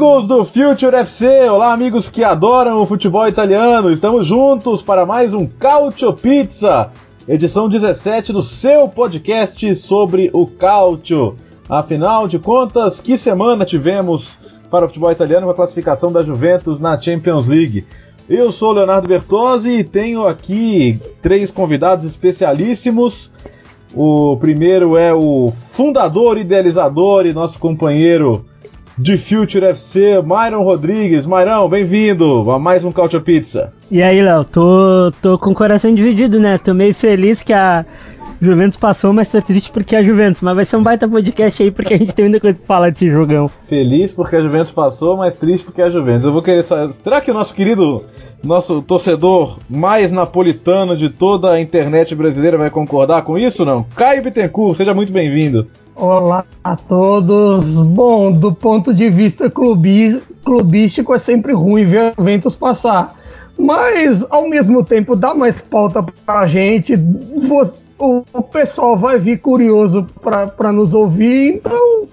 Amigos do Future FC! Olá, amigos que adoram o futebol italiano! Estamos juntos para mais um Calcio Pizza, edição 17 do seu podcast sobre o Calcio. Afinal de contas, que semana tivemos para o futebol italiano com a classificação da Juventus na Champions League? Eu sou Leonardo Bertozzi e tenho aqui três convidados especialíssimos. O primeiro é o fundador, idealizador e nosso companheiro de Future FC, Myron Rodrigues. Myron, bem-vindo a mais um Couch Pizza. E aí, Léo, tô, tô com o coração dividido, né? Tô meio feliz que a Juventus passou, mas tô triste porque é a Juventus. Mas vai ser um baita podcast aí porque a gente tem muita coisa pra falar desse jogão. Feliz porque a Juventus passou, mas triste porque é a Juventus. Eu vou querer saber. Será que o nosso querido, nosso torcedor mais napolitano de toda a internet brasileira vai concordar com isso não? Caio Bittencourt, seja muito bem-vindo. Olá a todos. Bom, do ponto de vista clubístico é sempre ruim ver a Juventus passar. Mas ao mesmo tempo dá mais pauta pra gente. O, pessoal vai vir curioso pra, nos ouvir, então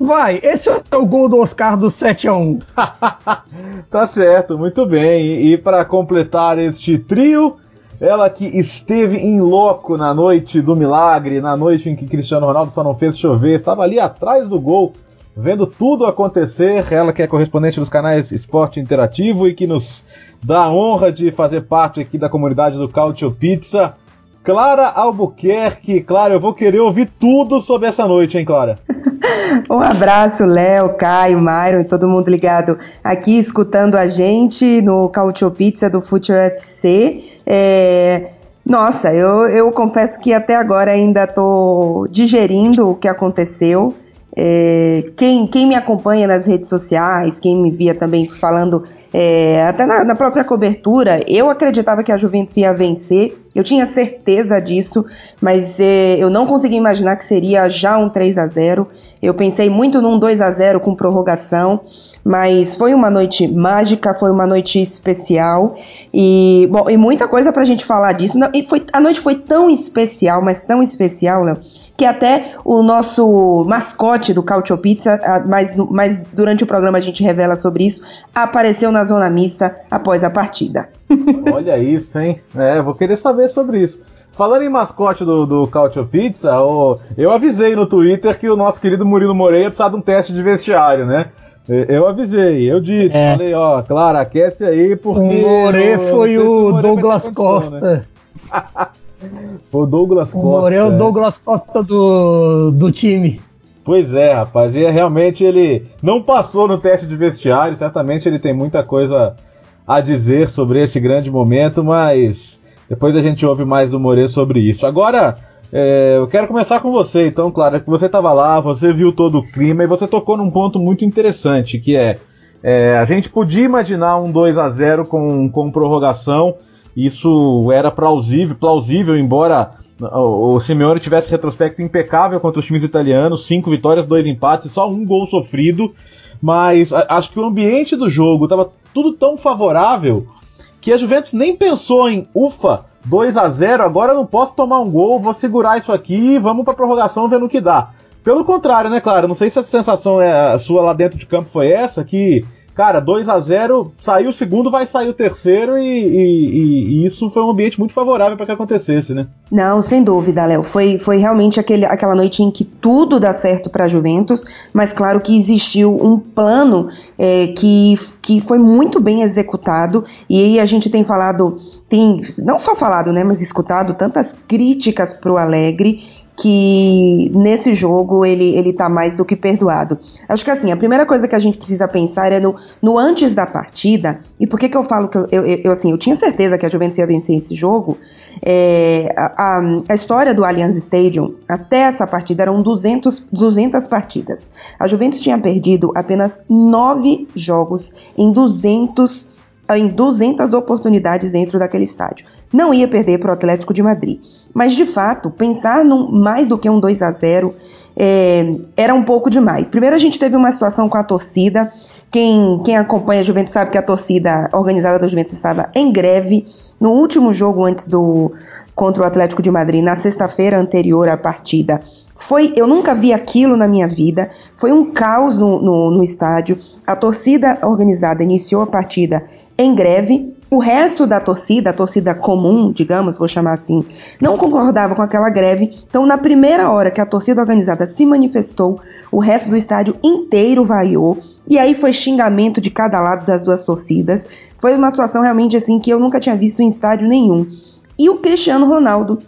vai. Esse é o gol do Oscar do 7 a 1 Tá certo, muito bem. E para completar este trio, ela que esteve em loco na noite do milagre, na noite em que Cristiano Ronaldo só não fez chover, estava ali atrás do gol, vendo tudo acontecer. Ela que é correspondente dos canais Esporte Interativo e que nos dá a honra de fazer parte aqui da comunidade do Cautio Pizza. Clara Albuquerque, Clara, eu vou querer ouvir tudo sobre essa noite, hein, Clara? um abraço, Léo, Caio, Myron e todo mundo ligado aqui escutando a gente no Cautio Pizza do Future FC. É, nossa, eu, eu confesso que até agora ainda estou digerindo o que aconteceu. É, quem, quem me acompanha nas redes sociais, quem me via também falando, é, até na, na, própria cobertura, eu acreditava que a Juventus ia vencer, eu tinha certeza disso, mas é, eu não consegui imaginar que seria já um 3 a 0 Eu pensei muito num 2 a 0 com prorrogação, mas foi uma noite mágica, foi uma noite especial e, bom, e muita coisa pra gente falar disso. E foi, a noite foi tão especial, mas tão especial, Léo, que até o nosso mascote do Cautio Pizza, mas, mas durante o programa a gente revela sobre isso, apareceu na zona mista após a partida. Olha isso, hein? É, vou querer saber sobre isso. Falando em mascote do, do Cautio Pizza, eu avisei no Twitter que o nosso querido Murilo Moreira precisava de um teste de vestiário, né? Eu avisei, eu disse, é. falei, ó, claro, aquece aí porque. O More foi o Douglas Costa. Né? o Douglas Costa. O More é o Douglas Costa do, do time. Pois é, rapaz, e realmente ele não passou no teste de vestiário, certamente ele tem muita coisa a dizer sobre esse grande momento, mas depois a gente ouve mais do More sobre isso. Agora, é, eu quero começar com você, então, claro, que você estava lá, você viu todo o clima e você tocou num ponto muito interessante, que é, é a gente podia imaginar um 2 a 0 com, com prorrogação, isso era plausível, plausível embora o, o Simeone tivesse retrospecto impecável contra os times italianos, cinco vitórias, dois empates, só um gol sofrido, mas a, acho que o ambiente do jogo estava tudo tão favorável que a Juventus nem pensou em ufa, 2 a 0 agora não posso tomar um gol, vou segurar isso aqui vamos pra prorrogação vendo o que dá. Pelo contrário, né, claro, não sei se a sensação é sua lá dentro de campo foi essa, que, cara, 2 a 0 saiu o segundo, vai sair o terceiro e, e, e isso foi um ambiente muito favorável para que acontecesse, né? Não, sem dúvida, Léo. Foi, foi realmente aquele, aquela noite em que tudo dá certo para a Juventus, mas claro que existiu um plano é, que, que foi muito bem executado e aí a gente tem falado tem não só falado, né, mas escutado tantas críticas para o Alegre que nesse jogo ele, ele tá mais do que perdoado. Acho que assim, a primeira coisa que a gente precisa pensar é no, no antes da partida, e por que que eu falo que eu, eu, eu assim, eu tinha certeza que a Juventus ia vencer esse jogo, é, a, a, história do Allianz Stadium, até essa partida, eram 200, 200 partidas. A Juventus tinha perdido apenas 9 jogos em 200 em 200 oportunidades dentro daquele estádio. Não ia perder para o Atlético de Madrid. Mas, de fato, pensar num mais do que um 2 a 0 é, era um pouco demais. Primeiro, a gente teve uma situação com a torcida. Quem, quem acompanha a Juventus sabe que a torcida organizada da Juventus estava em greve no último jogo antes do contra o Atlético de Madrid, na sexta-feira anterior à partida. Foi, eu nunca vi aquilo na minha vida. Foi um caos no, no, no estádio. A torcida organizada iniciou a partida em greve. O resto da torcida, a torcida comum, digamos, vou chamar assim, não concordava com aquela greve. Então, na primeira hora que a torcida organizada se manifestou, o resto do estádio inteiro vaiou. E aí foi xingamento de cada lado das duas torcidas. Foi uma situação realmente assim que eu nunca tinha visto em estádio nenhum. E o Cristiano Ronaldo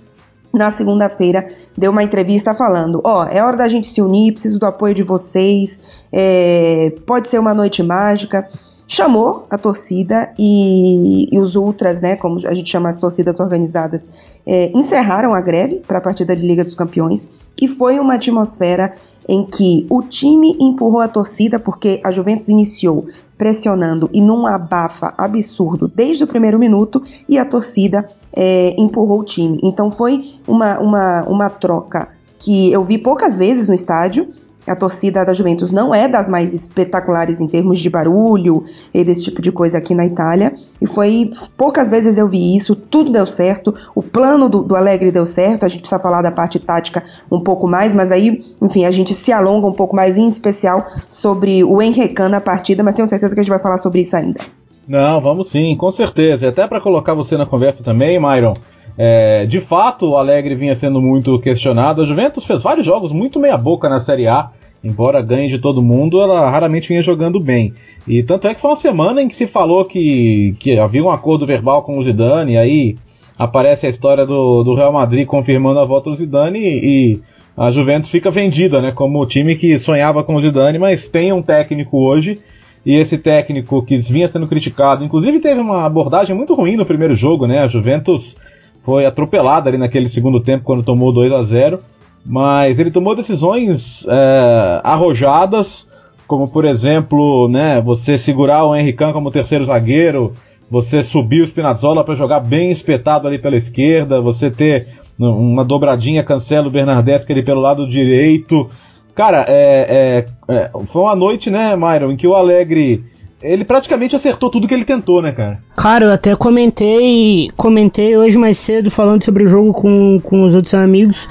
na segunda-feira, deu uma entrevista falando: Ó, oh, é hora da gente se unir, preciso do apoio de vocês, é, pode ser uma noite mágica chamou a torcida e, e, os ultras, né, como a gente chama as torcidas organizadas, é, encerraram a greve para a partida de Liga dos Campeões e foi uma atmosfera em que o time empurrou a torcida porque a Juventus iniciou pressionando e num abafa absurdo desde o primeiro minuto e a torcida é, empurrou o time. Então foi uma, uma, uma troca que eu vi poucas vezes no estádio a torcida da Juventus não é das mais espetaculares em termos de barulho e desse tipo de coisa aqui na Itália. E foi poucas vezes eu vi isso, tudo deu certo. O plano do, do Alegre deu certo. A gente precisa falar da parte tática um pouco mais, mas aí, enfim, a gente se alonga um pouco mais, em especial sobre o Henrique na partida, mas tenho certeza que a gente vai falar sobre isso ainda. Não, vamos sim, com certeza. E até para colocar você na conversa também, Myron. É, de fato, o Alegre vinha sendo muito questionado. A Juventus fez vários jogos muito meia-boca na Série A. Embora ganhe de todo mundo, ela raramente vinha jogando bem. E tanto é que foi uma semana em que se falou que, que havia um acordo verbal com o Zidane, e aí aparece a história do, do Real Madrid confirmando a volta do Zidane e, e a Juventus fica vendida, né? Como o time que sonhava com o Zidane, mas tem um técnico hoje e esse técnico que vinha sendo criticado, inclusive teve uma abordagem muito ruim no primeiro jogo, né? A Juventus foi atropelada ali naquele segundo tempo quando tomou 2 a 0 mas ele tomou decisões é, arrojadas, como por exemplo, né, você segurar o Henrique como terceiro zagueiro, você subir o Spinazzola para jogar bem espetado ali pela esquerda, você ter uma dobradinha Cancelo Bernardeschi ali pelo lado direito. Cara, é, é, é, foi uma noite, né, Myron, em que o Alegre ele praticamente acertou tudo que ele tentou, né, cara? Cara, eu até comentei, comentei hoje mais cedo falando sobre o jogo com, com os outros amigos.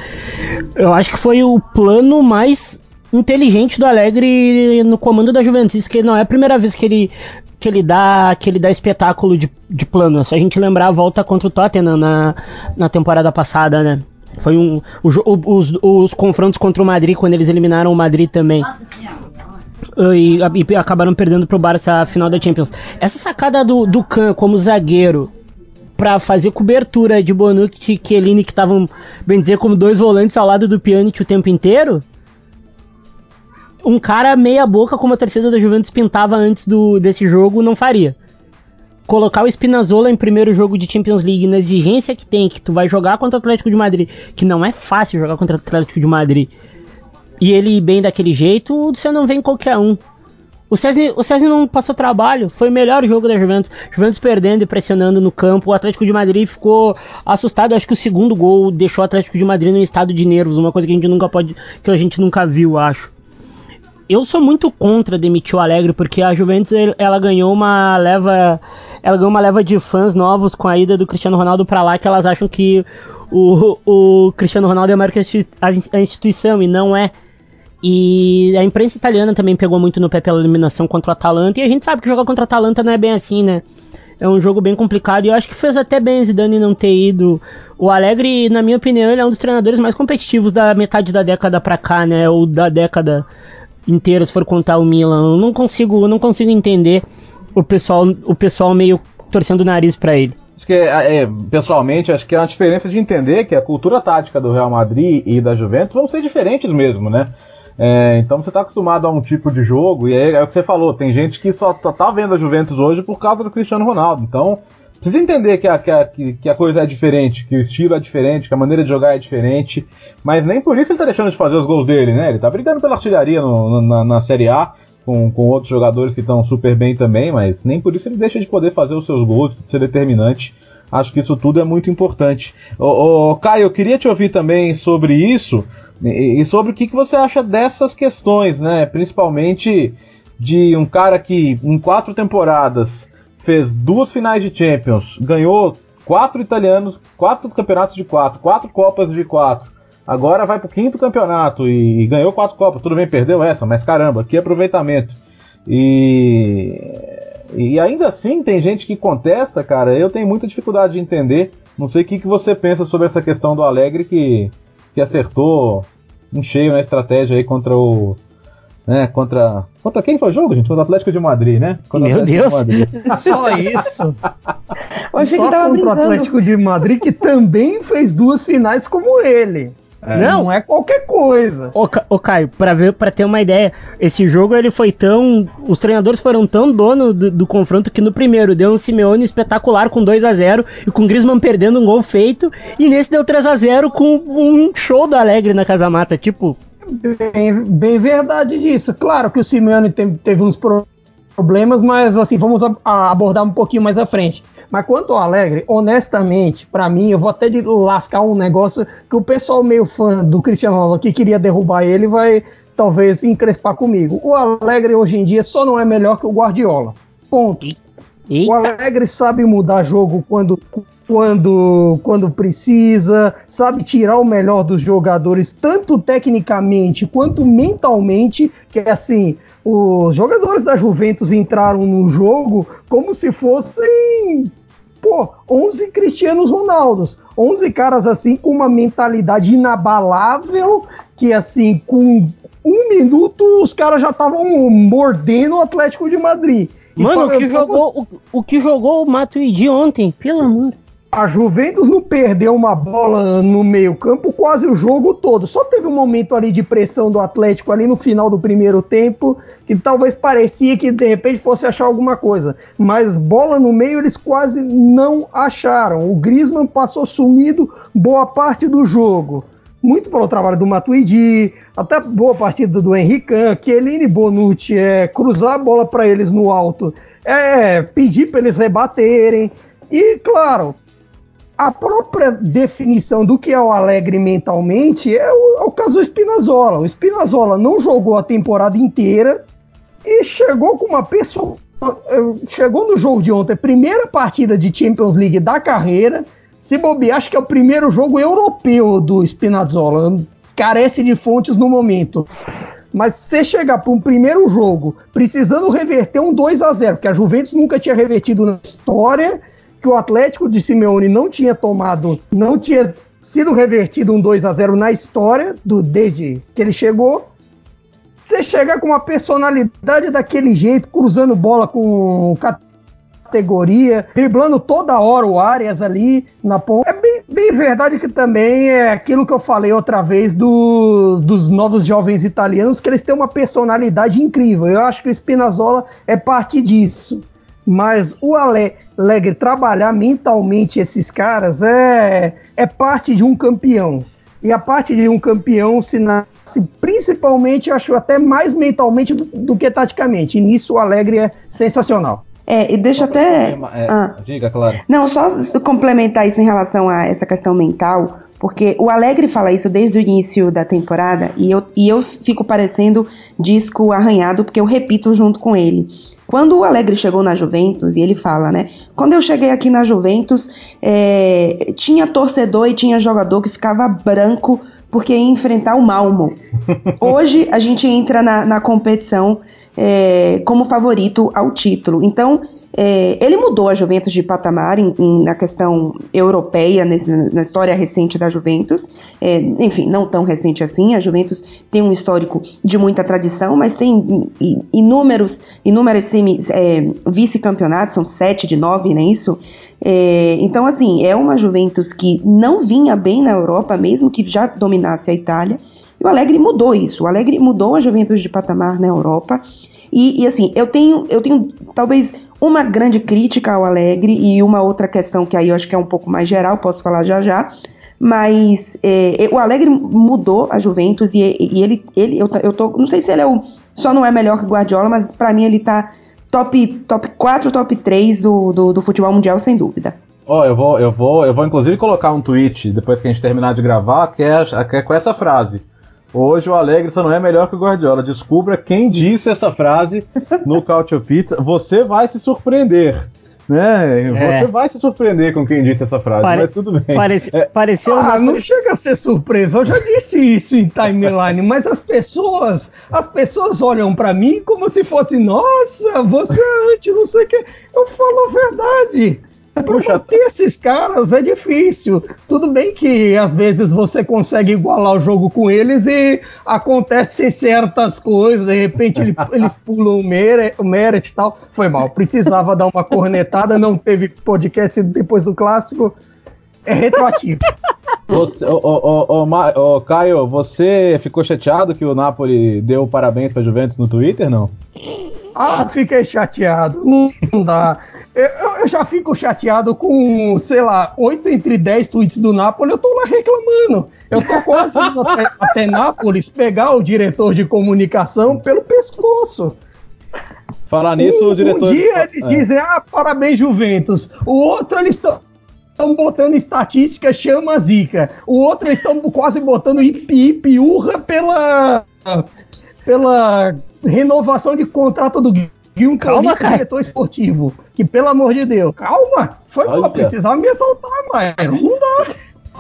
Eu acho que foi o plano mais inteligente do Alegre no comando da Juventus, que não é a primeira vez que ele que ele dá que ele dá espetáculo de, de plano. Se a gente lembrar a volta contra o Tottenham na, na temporada passada, né? Foi um o, os, os confrontos contra o Madrid quando eles eliminaram o Madrid também e, e acabaram perdendo pro Barça a final da Champions. Essa sacada do, do Khan como zagueiro para fazer cobertura de Bonucci e Chiellini, que estavam, bem dizer, como dois volantes ao lado do Pjanic o tempo inteiro, um cara meia boca como a torcida da Juventus pintava antes do, desse jogo não faria. Colocar o Spinazzola em primeiro jogo de Champions League na exigência que tem, que tu vai jogar contra o Atlético de Madrid, que não é fácil jogar contra o Atlético de Madrid e ele bem daquele jeito, você não vem qualquer um. O César, o César não passou trabalho, foi o melhor jogo da Juventus. Juventus perdendo e pressionando no campo. O Atlético de Madrid ficou assustado. Acho que o segundo gol deixou o Atlético de Madrid num estado de nervos, uma coisa que a gente nunca pode, que a gente nunca viu, acho. Eu sou muito contra demitir o Alegre porque a Juventus ela ganhou uma leva, ela ganhou uma leva de fãs novos com a ida do Cristiano Ronaldo para lá que elas acham que o, o Cristiano Ronaldo é maior que a instituição e não é. E a imprensa italiana também pegou muito no pé pela eliminação contra o Atalanta. E a gente sabe que jogar contra o Atalanta não é bem assim, né? É um jogo bem complicado. E eu acho que fez até bem Zidane não ter ido. O Alegre, na minha opinião, ele é um dos treinadores mais competitivos da metade da década pra cá, né? Ou da década inteira, se for contar o Milan. Eu não consigo, eu não consigo entender o pessoal, o pessoal meio torcendo o nariz para ele. Acho que, é, é, pessoalmente, acho que é uma diferença de entender que a cultura tática do Real Madrid e da Juventus vão ser diferentes mesmo, né? É, então você está acostumado a um tipo de jogo, e é, é, o que você falou, tem gente que só, só tá vendo a Juventus hoje por causa do Cristiano Ronaldo. Então, precisa entender que a, que, a, que a coisa é diferente, que o estilo é diferente, que a maneira de jogar é diferente. Mas nem por isso ele está deixando de fazer os gols dele, né? Ele está brigando pela artilharia no, na, na Série A, com, com outros jogadores que estão super bem também, mas nem por isso ele deixa de poder fazer os seus gols, de ser determinante. Acho que isso tudo é muito importante. Ô, Caio, eu queria te ouvir também sobre isso e, e sobre o que, que você acha dessas questões, né? Principalmente de um cara que em quatro temporadas fez duas finais de Champions, ganhou quatro italianos, quatro campeonatos de quatro, quatro copas de quatro. Agora vai pro quinto campeonato e, e ganhou quatro copas. Tudo bem, perdeu essa, mas caramba, que aproveitamento. E, e ainda assim tem gente que contesta, cara. Eu tenho muita dificuldade de entender. Não sei o que, que você pensa sobre essa questão do Alegre que que acertou em cheio na estratégia aí contra o. Né, contra. Contra quem foi o jogo, gente? Contra o Atlético de Madrid, né? Contra Meu Deus! De Só isso. Eu achei Só que tava contra o brincando. Atlético de Madrid, que também fez duas finais como ele. Não é qualquer coisa. Ô, Ca- ô, Caio, pra, ver, pra ter uma ideia, esse jogo ele foi tão. Os treinadores foram tão dono do, do confronto que no primeiro deu um Simeone espetacular com 2 a 0 e com o Griezmann perdendo um gol feito, e nesse deu 3 a 0 com um show do Alegre na Casa Mata. Tipo, Bem, bem verdade disso. Claro que o Simeone te- teve uns pro- problemas, mas assim, vamos a- a abordar um pouquinho mais à frente. Mas quanto ao Alegre, honestamente, pra mim, eu vou até de lascar um negócio que o pessoal meio fã do Cristiano Ronaldo que queria derrubar ele vai talvez encrespar comigo. O Alegre hoje em dia só não é melhor que o Guardiola. Ponto. O eita, Alegre sabe mudar jogo quando, quando, quando precisa, sabe tirar o melhor dos jogadores, tanto tecnicamente quanto mentalmente, que é assim, os jogadores da Juventus entraram no jogo como se fossem, pô, 11 Cristianos Ronaldos, 11 caras assim com uma mentalidade inabalável, que assim, com um minuto os caras já estavam mordendo o Atlético de Madrid. mano, o que, jogou, o, o que jogou o Matuidi ontem, pelo amor. A Juventus não perdeu uma bola no meio-campo quase o jogo todo. Só teve um momento ali de pressão do Atlético ali no final do primeiro tempo, que talvez parecia que de repente fosse achar alguma coisa. Mas bola no meio eles quase não acharam. O Griezmann passou sumido boa parte do jogo. Muito pelo trabalho do Matuidi, até boa partida do Henrique, Chiellini Bonucci, é, cruzar a bola para eles no alto, é, pedir para eles rebaterem. E, claro, a própria definição do que é o Alegre mentalmente é o, é o caso do Spinazzola. O Spinazzola não jogou a temporada inteira e chegou com uma pessoa. eh, Chegou no jogo de ontem, primeira partida de Champions League da carreira. Se bobear, acho que é o primeiro jogo europeu do Spinazzola. Carece de fontes no momento. Mas se você chegar para um primeiro jogo precisando reverter um 2 a 0 que a Juventus nunca tinha revertido na história, que o Atlético de Simeone não tinha tomado, não tinha sido revertido um 2 a 0 na história do desde que ele chegou. Você chega com uma personalidade daquele jeito, cruzando bola com categoria, driblando toda hora o Arias ali na ponta. É bem, bem verdade que também é aquilo que eu falei outra vez do, dos novos jovens italianos, que eles têm uma personalidade incrível. Eu acho que o Spinazzola é parte disso. Mas o Ale- Alegre trabalhar mentalmente esses caras é, é parte de um campeão. E a parte de um campeão se nasce principalmente, acho até mais mentalmente do, do que taticamente. E nisso o Alegre é sensacional. É, e deixa até. É, Ah. Diga, claro. Não, só complementar isso em relação a essa questão mental, porque o Alegre fala isso desde o início da temporada e eu, e eu fico parecendo disco arranhado porque eu repito junto com ele. Quando o Alegre chegou na Juventus, e ele fala, né? Quando eu cheguei aqui na Juventus, é, tinha torcedor e tinha jogador que ficava branco porque ia enfrentar o Malmo. Hoje a gente entra na, na competição é, como favorito ao título. Então, é, ele mudou a Juventus de patamar em- em- na questão europeia, nesse- na história recente da Juventus. É, enfim, não tão recente assim. A Juventus tem um histórico de muita tradição, mas tem inúmeros, inúmeros é, vice-campeonatos, são sete de nove, não é isso? É, então, assim, é uma Juventus que não vinha bem na Europa, mesmo que já dominasse a Itália. E o Alegre mudou isso. O Alegre mudou a Juventus de patamar na Europa. E, e, assim, eu tenho, eu tenho talvez uma grande crítica ao Alegre e uma outra questão que aí eu acho que é um pouco mais geral, posso falar já já. Mas é, o Alegre mudou a Juventus e, e ele, ele eu, eu tô, não sei se ele é o, só não é melhor que Guardiola, mas para mim ele tá top, top 4, top 3 do, do, do futebol mundial, sem dúvida. Ó, oh, eu vou, eu vou, eu vou inclusive colocar um tweet depois que a gente terminar de gravar, que é, que é com essa frase. Hoje o Alegre só não é melhor que o Guardiola. Descubra quem disse essa frase no Cautio Pizza. Você vai se surpreender. Né? É. Você vai se surpreender com quem disse essa frase, Pare... mas tudo bem. Parece... É... Pareceu ah, uma... não chega a ser surpresa. Eu já disse isso em timeline, mas as pessoas, as pessoas olham para mim como se fosse, nossa, você é anti, não sei o que. Eu falo a verdade. Para bater esses caras é difícil. Tudo bem que às vezes você consegue igualar o jogo com eles e acontecem certas coisas, de repente ele, eles pulam o Meret, e tal. Foi mal, precisava dar uma cornetada, não teve podcast depois do clássico. É retroativo. Você, ô, ô, ô, ô, Caio, você ficou chateado que o Napoli deu parabéns para Juventus no Twitter, não? Ah, fiquei chateado. Não dá. Eu, eu, já fico chateado com, sei lá, 8 entre 10 tweets do Napoli, eu tô lá reclamando. Eu tô quase indo até, até Nápoles pegar o diretor de comunicação pelo pescoço. Falar nisso, um, o diretor. Um dia eles é. dizem, ah, parabéns, Juventus. O outro, eles estão estão botando estatística, chama a zica. O outro eles estão quase botando ipi, urra pela pela renovação de contrato do Gil Calma, cara. diretor esportivo. Que pelo amor de Deus, calma. Foi mal, precisava me exaltar, mas não dá.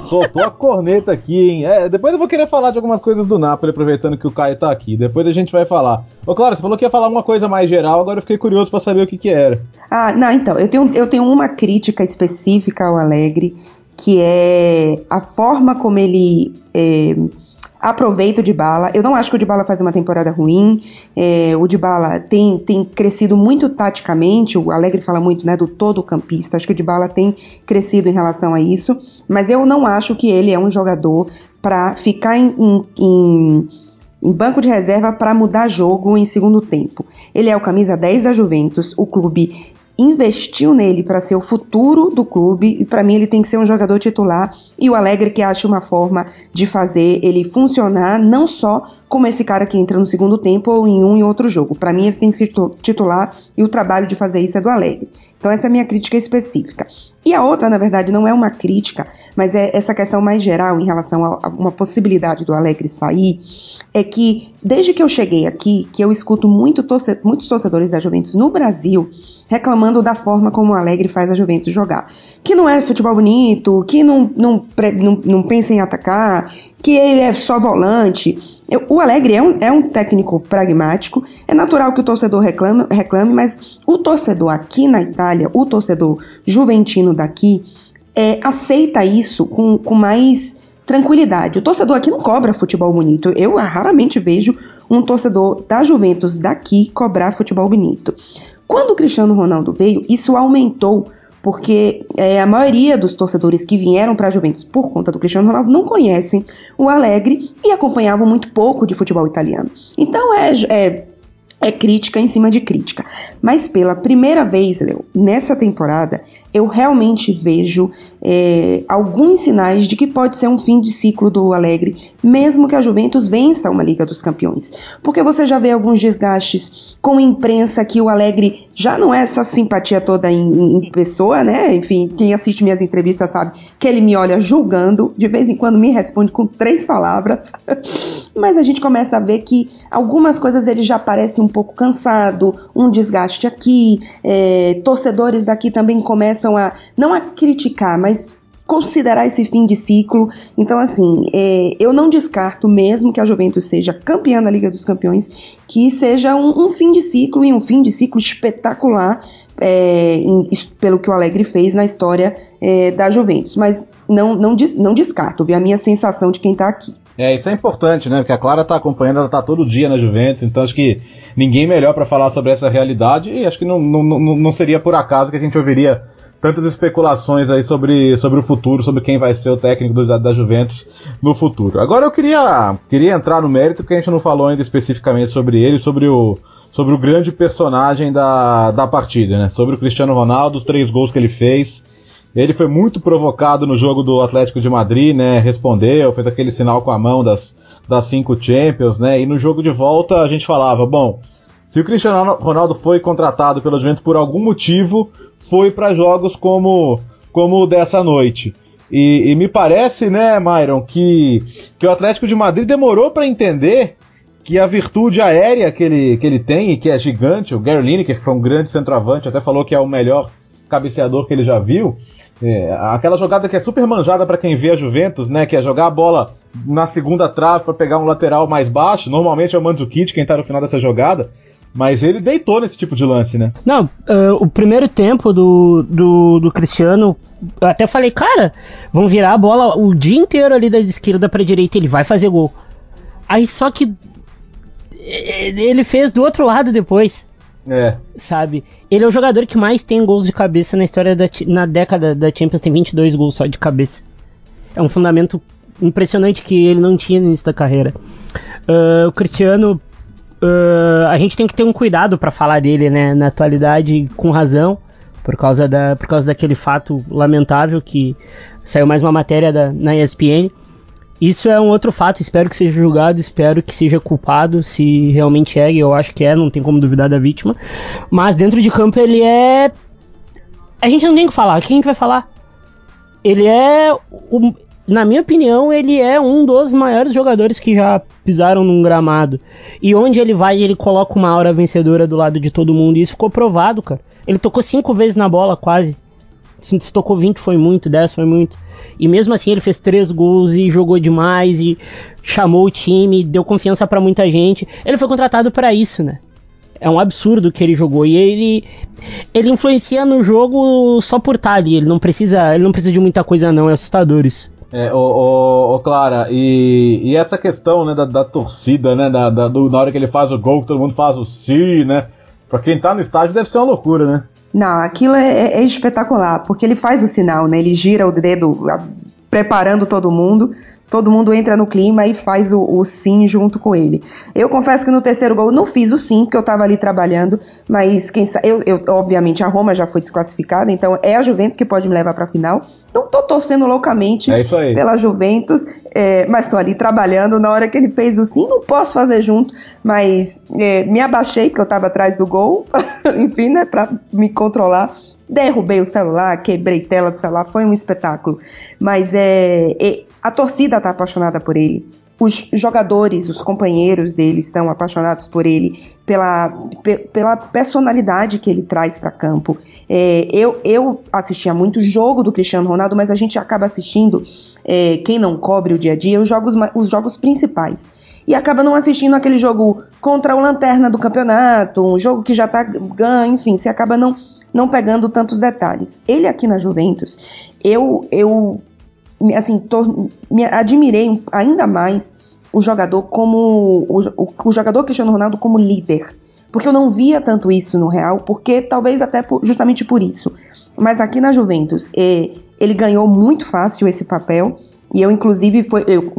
Soltou a corneta aqui, hein? É, depois eu vou querer falar de algumas coisas do Napoli, aproveitando que o Caio tá aqui. Depois a gente vai falar. Ô, claro, você falou que ia falar uma coisa mais geral, agora eu fiquei curioso para saber o que que era. Ah, não, então, eu tenho, eu tenho uma crítica específica ao Alegre, que é a forma como ele é, aproveita o Dybala. Eu não acho que o Dybala faz uma temporada ruim. É, o Dybala tem, tem crescido muito taticamente. O Alegre fala muito né, do todo campista. Acho que o Dybala tem crescido em relação a isso. Mas eu não acho que ele é um jogador para ficar em, em, em em banco de reserva para mudar jogo em segundo tempo. Ele é o camisa 10 da Juventus, o clube investiu nele para ser o futuro do clube e para mim ele tem que ser um jogador titular e o Alegre que acha uma forma de fazer ele funcionar não só como esse cara que entra no segundo tempo ou em um e outro jogo. Para mim ele tem que ser titular e o trabalho de fazer isso é do Alegre. Então essa é a minha crítica específica. E a outra, na verdade, não é uma crítica, mas é essa questão mais geral em relação a uma possibilidade do Alegre sair, é que desde que eu cheguei aqui, que eu escuto muito torce muitos torcedores da Juventus no Brasil reclamando da forma como o Alegre faz a Juventus jogar. Que não é futebol bonito, que não, não, não, não pensa em atacar, que ele é só volante. O Alegre é um, é um técnico pragmático, é natural que o torcedor reclame, reclame, mas o torcedor aqui na Itália, o torcedor juventino daqui, é, aceita isso com, com mais tranquilidade. O torcedor aqui não cobra futebol bonito. Eu raramente vejo um torcedor da Juventus daqui cobrar futebol bonito. Quando o Cristiano Ronaldo veio, isso aumentou porque é, a maioria dos torcedores que vieram para a Juventus por conta do Cristiano Ronaldo não conhecem o Alegre e acompanhavam muito pouco de futebol italiano. Então é, é, é crítica em cima de crítica. Mas pela primeira vez, Leo, nessa temporada, eu realmente vejo é, alguns sinais de que pode ser um fim de ciclo do Alegre, mesmo que a Juventus vença uma Liga dos Campeões. Porque você já vê alguns desgastes com a imprensa que o Alegre já não é essa simpatia toda em, em pessoa, né? Enfim, quem assiste minhas entrevistas sabe que ele me olha julgando, de vez em quando me responde com três palavras. Mas a gente começa a ver que algumas coisas ele já parece um pouco cansado, um desgaste aqui, é, torcedores daqui também começam começam a não a criticar, mas considerar esse fim de ciclo. Então, assim, é, eu não descarto, mesmo que a Juventus seja campeã da Liga dos Campeões, que seja um, um fim de ciclo e um fim de ciclo espetacular. É, em, pelo que o Alegre fez na história é, da Juventus, mas não, não, des, não descarto, ver a minha sensação de quem está aqui. É, isso é importante, né? Porque a Clara está acompanhando, ela está todo dia na Juventus, então acho que ninguém melhor para falar sobre essa realidade e acho que não, não, não, não seria por acaso que a gente ouviria tantas especulações aí sobre, sobre o futuro, sobre quem vai ser o técnico do, da Juventus no futuro. Agora eu queria, queria entrar no mérito, porque a gente não falou ainda especificamente sobre ele, sobre o, sobre o grande personagem da, da partida, né? Sobre o Cristiano Ronaldo, os três gols que ele fez. Ele foi muito provocado no jogo do Atlético de Madrid, né? Respondeu, fez aquele sinal com a mão das, das cinco Champions, né? E no jogo de volta a gente falava, bom, se o Cristiano Ronaldo foi contratado pelo Juventus por algum motivo, foi para jogos como, como o dessa noite. E, e, me parece, né, Myron, que, que o Atlético de Madrid demorou para entender que a virtude aérea que ele, que ele tem, e que é gigante, o Gary Lineker, que foi um grande centroavante, até falou que é o melhor cabeceador que ele já viu, é, aquela jogada que é super manjada para quem vê a Juventus, né, que é jogar a bola na segunda trave para pegar um lateral mais baixo, normalmente é o Mandzukic quem tá no final dessa jogada, mas ele deitou nesse tipo de lance, né? Não, uh, o primeiro tempo do, do, do, Cristiano, eu até falei, cara, vão virar a bola o dia inteiro ali da esquerda pra direita, ele vai fazer gol. Aí só que ele fez do outro lado depois. É. Sabe? Ele é o jogador que mais tem gols de cabeça na história da na década da Champions, tem 22 gols só de cabeça. É um fundamento impressionante que ele não tinha no início da carreira. Uh, o Cristiano uh, a gente tem que ter um cuidado para falar dele, né, na atualidade, com razão, por causa, da, por causa daquele fato lamentável que saiu mais uma matéria da, na ESPN. Isso é um outro fato, espero que seja julgado, espero que seja culpado, se realmente é, eu acho que é, não tem como duvidar da vítima. Mas dentro de campo ele é. A gente não tem o que falar, quem a gente vai falar? Ele é. O na minha opinião, ele é um dos maiores jogadores que já pisaram num gramado. E onde ele vai, ele coloca uma aura vencedora do lado de todo mundo. E isso ficou provado, cara. Ele tocou cinco vezes na bola, quase. Se tocou 20 foi muito, 10 foi muito. E mesmo assim ele fez três gols e jogou demais e chamou o time, deu confiança para muita gente. Ele foi contratado para isso, né? É um absurdo que ele jogou e ele ele influencia no jogo só por estar ali. Ele não precisa, ele não precisa de muita coisa não, é assustador isso. É, ô, ô, Clara, e, e essa questão né, da, da torcida, né? Da, da, do, na hora que ele faz o gol, que todo mundo faz o si, né? Pra quem tá no estádio deve ser uma loucura, né? Não, aquilo é, é espetacular, porque ele faz o sinal, né? Ele gira o dedo preparando todo mundo todo mundo entra no clima e faz o, o, sim junto com ele. Eu confesso que no terceiro gol não fiz o sim, porque eu estava ali trabalhando, mas quem sabe, eu, eu, obviamente a Roma já foi desclassificada, então é a Juventus que pode me levar para a final. Então tô torcendo loucamente é pela Juventus, é, mas estou ali trabalhando. Na hora que ele fez o sim, não posso fazer junto, mas é, me abaixei, porque eu estava atrás do gol, enfim, né, para me controlar derrubei o celular, quebrei tela do celular, foi um espetáculo. Mas é, é a torcida está apaixonada por ele. Os jogadores, os companheiros dele estão apaixonados por ele, pela, pela personalidade que ele traz para campo. É, eu, eu assistia muito jogo do Cristiano Ronaldo, mas a gente acaba assistindo, é, quem não cobre o dia a dia, os jogos, os jogos principais e acaba não assistindo aquele jogo contra o Lanterna do campeonato, um jogo que já tá ganho, enfim, você acaba não, não pegando tantos detalhes. Ele aqui na Juventus, eu, eu assim, me admirei ainda mais o jogador como o, o, o, jogador Cristiano Ronaldo como líder. Porque eu não via tanto isso no Real, porque talvez até por, justamente por isso. Mas aqui na Juventus, é, ele ganhou muito fácil esse papel. E eu, inclusive, foi, eu,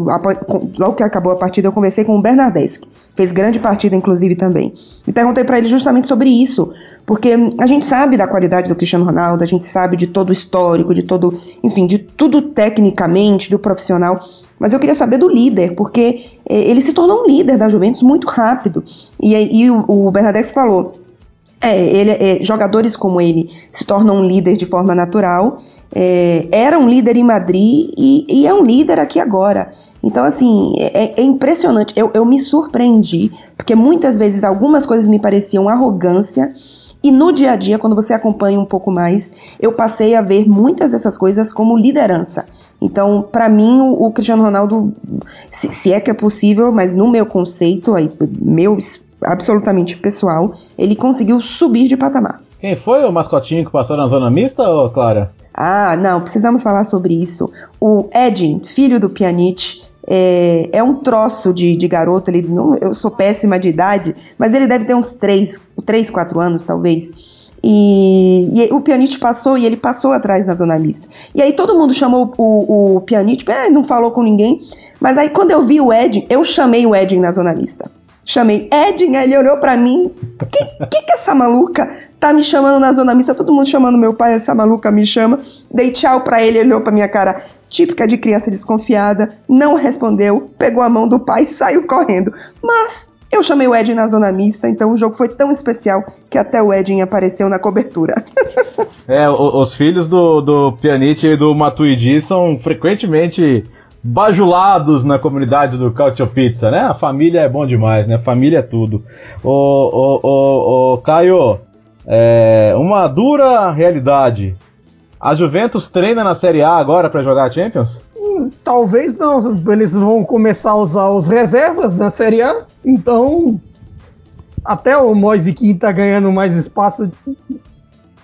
logo que acabou a partida, eu conversei com o Bernardeschi. Fez grande partida, inclusive, também. E perguntei para ele justamente sobre isso. Porque a gente sabe da qualidade do Cristiano Ronaldo, a gente sabe de todo o histórico, de todo, enfim, de tudo tecnicamente, do profissional. Mas eu queria saber do líder, porque é, ele se tornou um líder da Juventus muito rápido. E, e o, o Bernadette falou: é, ele, é, jogadores como ele se tornam um líder de forma natural. É, era um líder em Madrid e, e, é um líder aqui agora. Então, assim, é, é impressionante. Eu, eu me surpreendi, porque muitas vezes algumas coisas me pareciam arrogância e no dia a dia, quando você acompanha um pouco mais, eu passei a ver muitas dessas coisas como liderança. Então, para mim, o, o, Cristiano Ronaldo, se, se, é que é possível, mas no meu conceito, aí, meu absolutamente pessoal, ele conseguiu subir de patamar. Quem foi o mascotinho que passou na zona mista, Clara? Ah, não, precisamos falar sobre isso. O Ed, filho do Pjanic, é, é um troço de, de garoto, ele não, eu sou péssima de idade, mas ele deve ter uns 3, 3 4 anos talvez. E, e, o Pjanic passou e ele passou atrás na zona mista. E aí todo mundo chamou o, o Pjanic, é, não falou com ninguém. Mas aí quando eu vi o Edin, eu chamei o Edin na zona mista. Chamei Edin, aí ele olhou para mim. Que, que que essa maluca tá me chamando na zona mista? Todo mundo chamando meu pai, essa maluca me chama. Dei tchau pra ele, olhou pra minha cara típica de criança desconfiada, não respondeu, pegou a mão do pai e saiu correndo. Mas eu chamei o Edin na zona mista, então o jogo foi tão especial que até o Edin apareceu na cobertura. é, os filhos do, do Pianite e do Matuidi são frequentemente bajulados na comunidade do Cautio Pizza, né? A família é bom demais, né? Família é tudo. Ô, ô, ô, ô Caio, é uma dura realidade. A Juventus treina na Série A agora para jogar a Champions? Hum, talvez não. Eles vão começar a usar os reservas na Série A. Então, até o Moise Kim tá ganhando mais espaço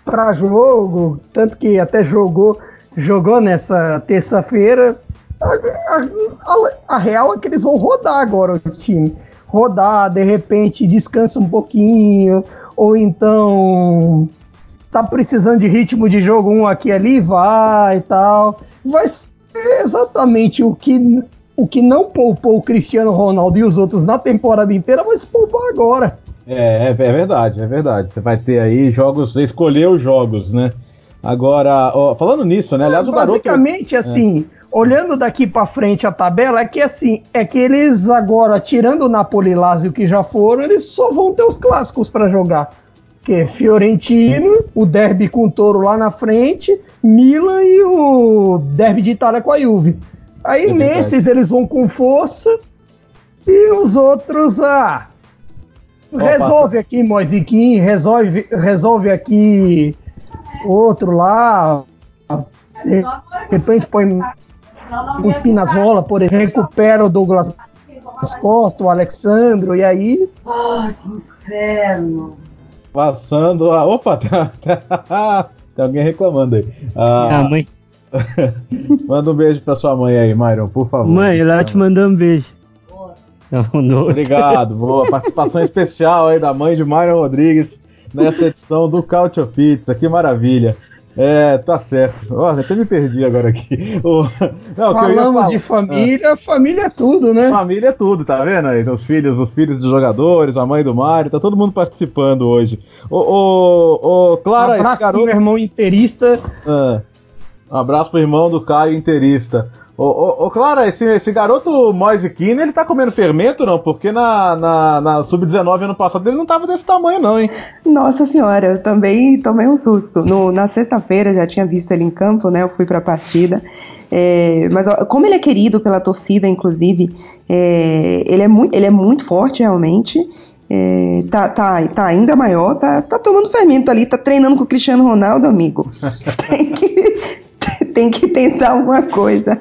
para jogo, tanto que até jogou jogou nessa terça-feira. A, a, a, real é que eles vão rodar agora o time. Rodar, de repente descansa um pouquinho, ou então tá precisando de ritmo de jogo um aqui ali, vai e tal. Vai ser exatamente o que, o que não poupou o Cristiano Ronaldo e os outros na temporada inteira, vai se poupar agora. É, é, é verdade, é verdade. Você vai ter aí jogos, você escolheu os jogos, né? Agora, ó, falando nisso, né? Aliás, é, o garoto. Basicamente, assim, é. Olhando daqui para frente a tabela, é que assim, é que eles agora, tirando o Napoli e Lazio que já foram, eles só vão ter os clássicos para jogar. Que é Fiorentino, o derby com o Toro lá na frente, Milan e o derby de Itália com a Juve. Aí é nesses eles vão com força e os outros, ah, resolve aqui Moisiquim, resolve, resolve aqui outro lá, de repente põe o Spinazzola, por exemplo, recupera o Douglas Costa, o Alexandro, e aí... Ai, que inferno! Passando a. Opa, tá, tá, tem alguém reclamando aí. Ah, a mãe. Manda um beijo pra sua mãe aí, Myron, por favor. Mãe, ela te mandou um beijo. Obrigado, boa. Participação especial aí da mãe de Myron Rodrigues nessa edição do Couch Pizza, que maravilha. É, tá certo. Olha, até me perdi agora aqui. Não, Falamos de família, é. família é tudo, né? Família é tudo, tá vendo aí? Os filhos, os filhos dos jogadores, a mãe do Mário, tá todo mundo participando hoje. Ô, ô, ô Clara, um abraço garoto... pro meu irmão inteirista. Ah, um abraço pro irmão do Caio inteirista. Ô, ô, ô, Clara, esse, esse garoto Moise Keane, ele tá comendo fermento, não? Porque na, na, na Sub-19 ano passado ele não tava desse tamanho, não, hein? Nossa senhora, eu também tomei um susto. No, na sexta-feira já tinha visto ele em campo, né? Eu fui pra partida. É, mas ó, como ele é querido pela torcida, inclusive, é, ele, é muito, ele é muito forte realmente. É, tá, tá, tá ainda maior, tá, tá tomando fermento ali, tá treinando com o Cristiano Ronaldo, amigo. Tem que, tem que tentar alguma coisa.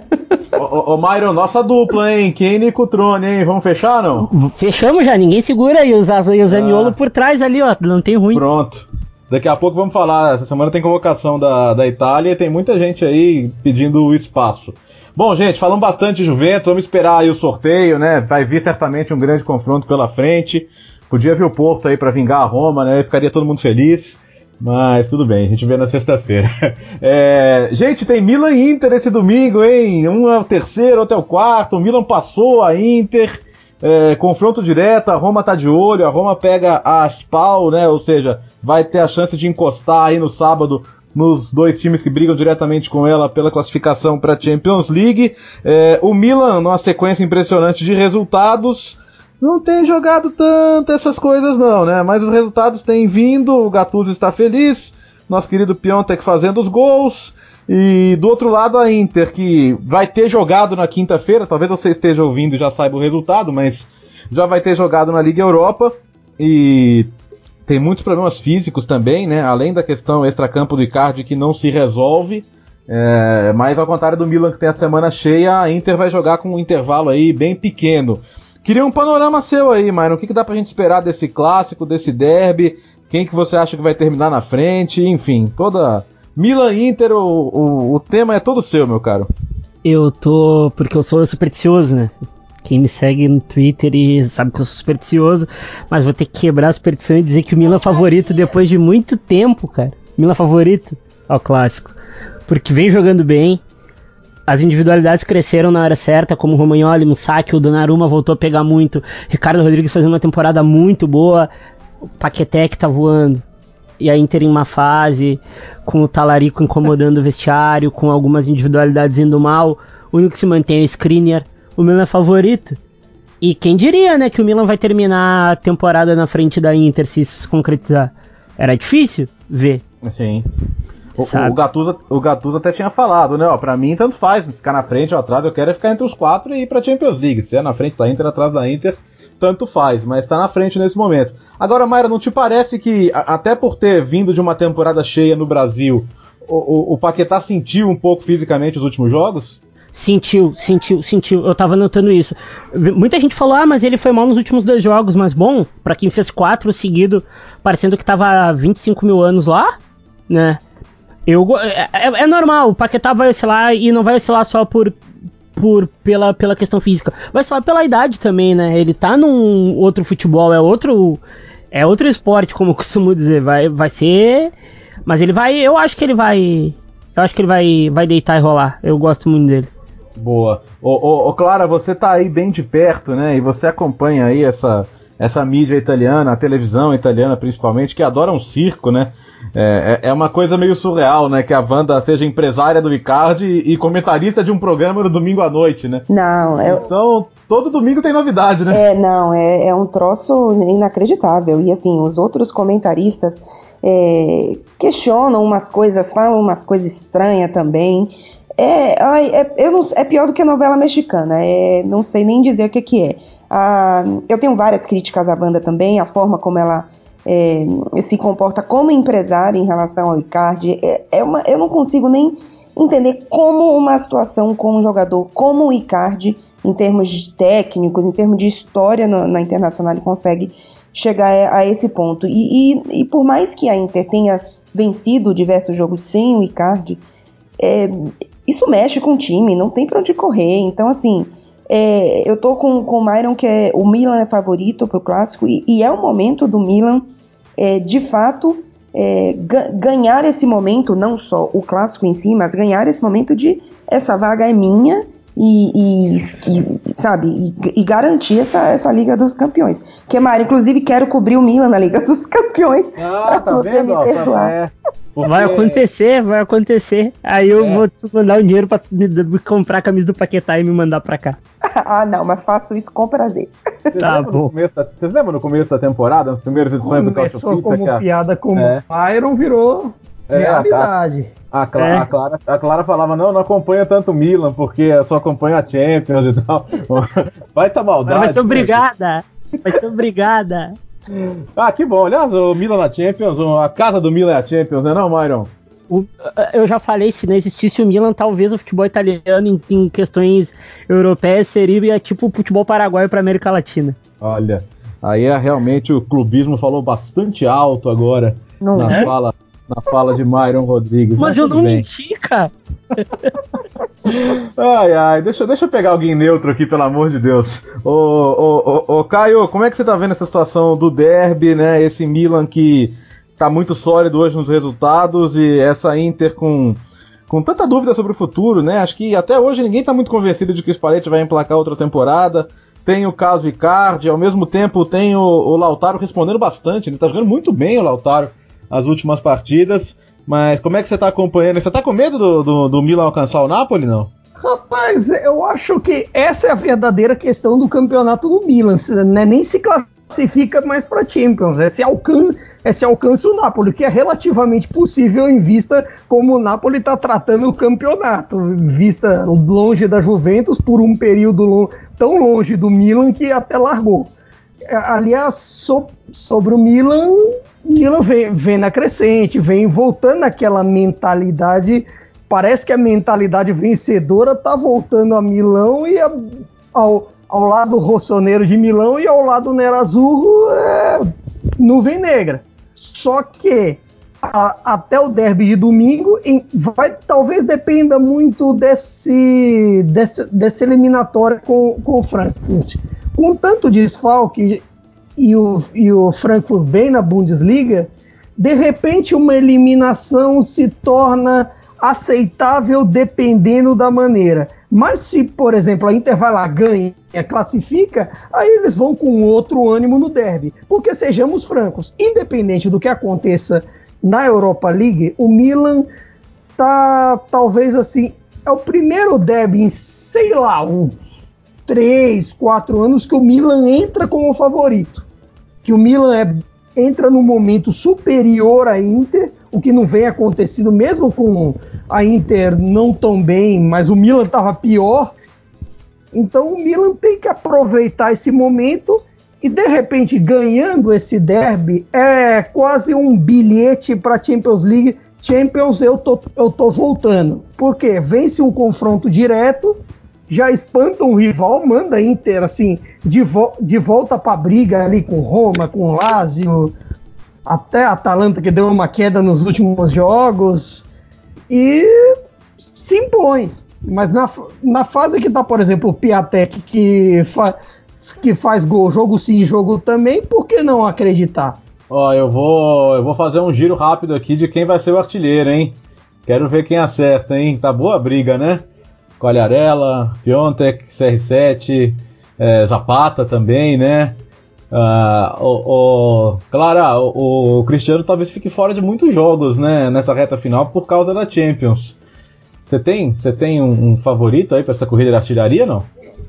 Ô, ô, Myron, nossa dupla, hein? Kane e Cutrone, hein? Vamos fechar, não? Fechamos já, ninguém segura aí. Os, o Zaniolo ah. por trás ali, ó. Não tem ruim. Pronto. Daqui a pouco vamos falar. Essa semana tem convocação da, da Itália e tem muita gente aí pedindo espaço. Bom, gente, falamos bastante de Juventus. Vamos esperar aí o sorteio, né? Vai vir certamente um grande confronto pela frente. Podia vir o Porto aí para vingar a Roma, né? Ficaria todo mundo feliz. Mas tudo bem, a gente vê na sexta-feira. É, gente, tem Milan e Inter esse domingo, hein? Um é o terceiro, outro é o quarto. O Milan passou a Inter. É, confronto direto, a Roma tá de olho, a Roma pega a Spal, né? Ou seja, vai ter a chance de encostar aí no sábado nos dois times que brigam diretamente com ela pela classificação para a Champions League. É, o Milan, numa sequência impressionante de resultados, não tem jogado tanto essas coisas não, né? Mas os resultados têm vindo, o Gattuso está feliz, nosso querido Piontek fazendo os gols, e do outro lado a Inter, que vai ter jogado na quinta-feira, talvez você esteja ouvindo e já saiba o resultado, mas já vai ter jogado na Liga Europa, e tem muitos problemas físicos também, né? Além da questão extracampo do Icardi que não se resolve, é, mas ao contrário do Milan que tem a semana cheia, a Inter vai jogar com um intervalo aí bem pequeno. Queria um panorama seu aí, Myron. O que, que dá pra gente esperar desse clássico, desse derby? Quem que você acha que vai terminar na frente? Enfim, toda. Milan Inter, o, o, o tema é todo seu, meu caro. Eu tô. Porque eu sou supersticioso, né? Quem me segue no Twitter e sabe que eu sou supersticioso, mas vou ter que quebrar a superstição e dizer que o Milan é favorito depois de muito tempo, cara. Milan é favorito ao clássico. Porque vem jogando bem, as individualidades cresceram na hora certa, como o Romagnoli, no saque, o Donnarumma voltou a pegar muito, Ricardo Rodrigues fazendo uma temporada muito boa, o Paquetá que tá voando, e a Inter em uma fase, com o Talarico incomodando o vestiário, com algumas individualidades indo mal, o único que se mantém é o Skriniar, o Milan é favorito. E quem diria, né, que o Milan vai terminar a temporada na frente da Inter se isso se concretizar? Era difícil ver. Sim. O, o, Gattuso, o Gattuso até tinha falado, né? Ó, pra mim, tanto faz ficar na frente ou atrás. Eu quero é ficar entre os quatro e ir pra Champions League. Se é na frente da Inter, atrás da Inter, tanto faz. Mas tá na frente nesse momento. Agora, Mayra, não te parece que, até por ter vindo de uma temporada cheia no Brasil, o, o, o Paquetá sentiu um pouco fisicamente os últimos jogos? Sentiu, sentiu, sentiu. Eu tava notando isso. Muita gente falou, ah, mas ele foi mal nos últimos dois jogos, mas bom, para quem fez quatro seguido, parecendo que tava há 25 mil anos lá, né? Eu, é, é, é normal, o Paquetá vai oscilar e não vai oscilar só por, por pela, pela questão física. Vai oscilar pela idade também, né? Ele tá num outro futebol, é outro é outro esporte, como eu costumo dizer. Vai, vai ser. Mas ele vai. Eu acho que ele vai. Eu acho que ele vai, vai deitar e rolar. Eu gosto muito dele. Boa. Ô, ô, ô, Clara, você tá aí bem de perto, né? E você acompanha aí essa, essa mídia italiana, a televisão italiana principalmente, que adora um circo, né? É, é, é uma coisa meio surreal, né? Que a Wanda seja empresária do Ricardo e comentarista de um programa no domingo à noite, né? Não, é... Então, todo domingo tem novidade, né? É, não, é, é um troço inacreditável. E assim, os outros comentaristas é, questionam umas coisas, falam umas coisas estranhas também. É, é, eu não, é pior do que a novela mexicana, é, não sei nem dizer o que, que é. Ah, eu tenho várias críticas à banda também, a forma como ela é, se comporta como empresária em relação ao Icardi. É, é uma, eu não consigo nem entender como uma situação com um jogador como o Icardi, em termos técnicos, em termos de história na, na Internacional, consegue chegar a, a esse ponto. E, e, e, por mais que a Inter tenha vencido diversos jogos sem o Icardi, é, isso mexe com o time, não tem para onde correr. Então, assim, é, eu tô com, com o Myron, que é o Milan é favorito pro clássico, e, e é o momento do Milan é, de fato, é, ganhar esse momento, não só o clássico em si, mas ganhar esse momento de essa vaga é minha e, e, e sabe, e, e, garantir essa, essa Liga dos Campeões. Que, Mário, inclusive, quero cobrir o Milan na Liga dos Campeões. Ah, tá vendo? Ó, é, porque... Vai acontecer, vai acontecer. Aí eu é. vou te mandar o um dinheiro pra me comprar a camisa do Paquetá e me mandar pra cá. ah, não, mas faço isso com prazer. Vocês tá bom. Da, vocês lembram no começo da temporada, nas primeiras edições Começou do Cautio Pizza? como a... piada com é. Iron virou é, realidade. A, a, Clara, é. a, Clara, a Clara falava, não, não acompanha tanto Milan, porque só acompanha a Champions e tal. Vai tá maldade. Vai ser obrigada. Vai ser obrigada. Ah, que bom. Aliás, o Milan na Champions, a casa do Milan é a Champions, né não, Myron? O, eu já falei, se não existisse o Milan, talvez o futebol italiano em, em questões europeias seria tipo o futebol paraguaio para América Latina. Olha, aí é realmente o clubismo falou bastante alto agora não na é? fala na fala de Myron Rodrigues. Mas, mas eu não bem. menti, cara. ai, ai, deixa, deixa eu pegar alguém neutro aqui, pelo amor de Deus. Ô, ô, ô, ô, Caio, como é que você tá vendo essa situação do derby, né? Esse Milan que tá muito sólido hoje nos resultados e essa Inter com, com tanta dúvida sobre o futuro, né? Acho que até hoje ninguém tá muito convencido de que o Spalletti vai emplacar outra temporada. Tem o caso Icardi, ao mesmo tempo tem o, o Lautaro respondendo bastante, ele tá jogando muito bem o Lautaro as últimas partidas. Mas como é que você está acompanhando? Você está com medo do, do, do Milan alcançar o Napoli, não? Rapaz, eu acho que essa é a verdadeira questão do campeonato do Milan. Né? Nem se classifica mais para Champions. É se, alcan é se alcança o Napoli, que é relativamente possível em vista como o Napoli está tratando o campeonato. Vista longe da Juventus por um período tão longe do Milan que até largou. Aliás, so sobre o Milan, Milan vem, vem na crescente, vem voltando aquela mentalidade. Parece que a mentalidade vencedora tá voltando a Milão e a, ao, ao lado rossoneiro de Milão e ao lado Nerazzurro é nuvem negra. Só que a, até o derby de domingo, em, vai, talvez dependa muito desse, desse, desse eliminatório com, com o Frankfurt. Com tanto desfalque e o, e o Frankfurt bem na Bundesliga, de repente uma eliminação se torna aceitável dependendo da maneira. Mas se, por exemplo, a Inter vai lá, ganha, classifica, aí eles vão com outro ânimo no derby. Porque sejamos francos, independente do que aconteça na Europa League, o Milan tá talvez assim, é o primeiro derby em, sei lá, uns 3, 4 anos que o Milan entra como favorito. Que o Milan é, entra num momento superior à Inter, o que não vem acontecendo mesmo com a Inter não tão bem, mas o Milan estava pior. Então o Milan tem que aproveitar esse momento e de repente ganhando esse derby é quase um bilhete para a Champions League. Champions eu tô, eu tô voltando. Porque vence um confronto direto, já espanta um rival, manda a Inter assim de, vo de volta para a briga ali com Roma, com Lazio, até a Atalanta que deu uma queda nos últimos jogos e se impõe. Mas na, na fase que tá, por exemplo, o Piatek que, fa, que faz gol, jogo sim, jogo também, por que não acreditar? Ó, eu vou, eu vou fazer um giro rápido aqui de quem vai ser o artilheiro, hein? Quero ver quem acerta, hein? Tá boa a briga, né? Colharela, Piontek, CR7, é, Zapata também, né? Uh, o, o, Clara, o, o, Cristiano talvez fique fora de muitos jogos né, nessa reta final por causa da Champions. Você tem, você tem um, um favorito aí para essa corrida de artilharia, não?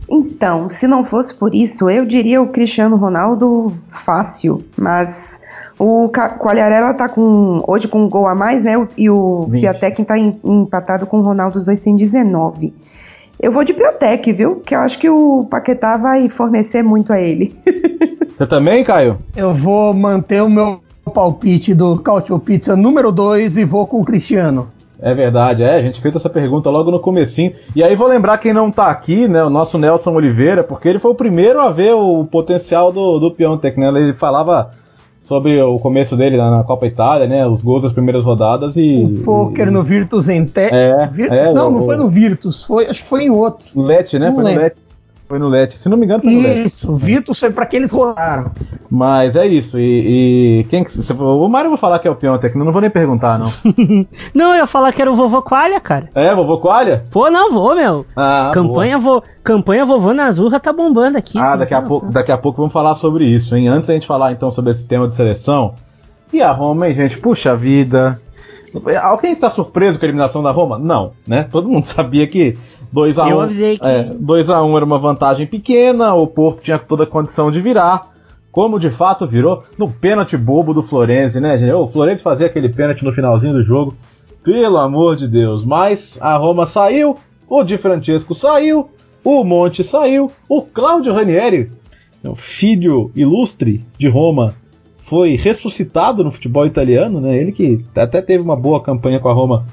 Então, se não fosse por isso, eu diria o Cristiano Ronaldo fácil, mas o Quagliarella tá com hoje com um gol a mais, né? E o 20. Piatek tá em, empatado com o Ronaldo, os dois têm 19. Eu vou de Biotech, viu? Que eu acho que o Paquetá vai fornecer muito a ele. Você também, Caio? Eu vou manter o meu palpite do Cautio Pizza número 2 e vou com o Cristiano. É verdade, é, a gente fez essa pergunta logo no comecinho. E aí vou lembrar quem não tá aqui, né, o nosso Nelson Oliveira, porque ele foi o primeiro a ver o potencial do, do Piontek, né? Ele falava sobre o começo dele na, Copa Itália, né? Os gols das primeiras rodadas e. O poker e... no Virtus em te... É, Virtus? é, não, o... não foi no Virtus, foi, acho que foi em outro. Lete, né? Não foi lembro. no Lete. Foi no Let. Se não me engano, foi no. Isso, o Vitus foi para que eles rodaram. Mas é isso. E, e quem que, o Mário vai falar que é o Piontek, não vou nem perguntar, não. não, eu ia falar que era o Vovô Qualha, cara. É, Vovô Qualha? Pô, não vou, meu. Ah, campanha, vo, campanha Vovô Nazurra tá bombando aqui. Ah, daqui a, pouco, daqui a pouco vamos falar sobre isso, hein? Antes da gente falar então sobre esse tema de seleção. E a Roma, hein, gente? Puxa vida. Alguém está surpreso com a eliminação da Roma? Não, né? Todo mundo sabia que 2 a 1 Eu avisei que. É, 2 a 1 era uma vantagem pequena, o Porto tinha toda a condição de virar. Como de fato virou no pênalti bobo do Florenzi, né, gente? O Florenzi fazia aquele pênalti no finalzinho do jogo. Pelo amor de Deus. Mas a Roma saiu, o Di Francesco saiu, o Monte saiu, o Claudio Ranieri, o filho ilustre de Roma, foi ressuscitado no futebol italiano, né? Ele que até teve uma boa campanha com a Roma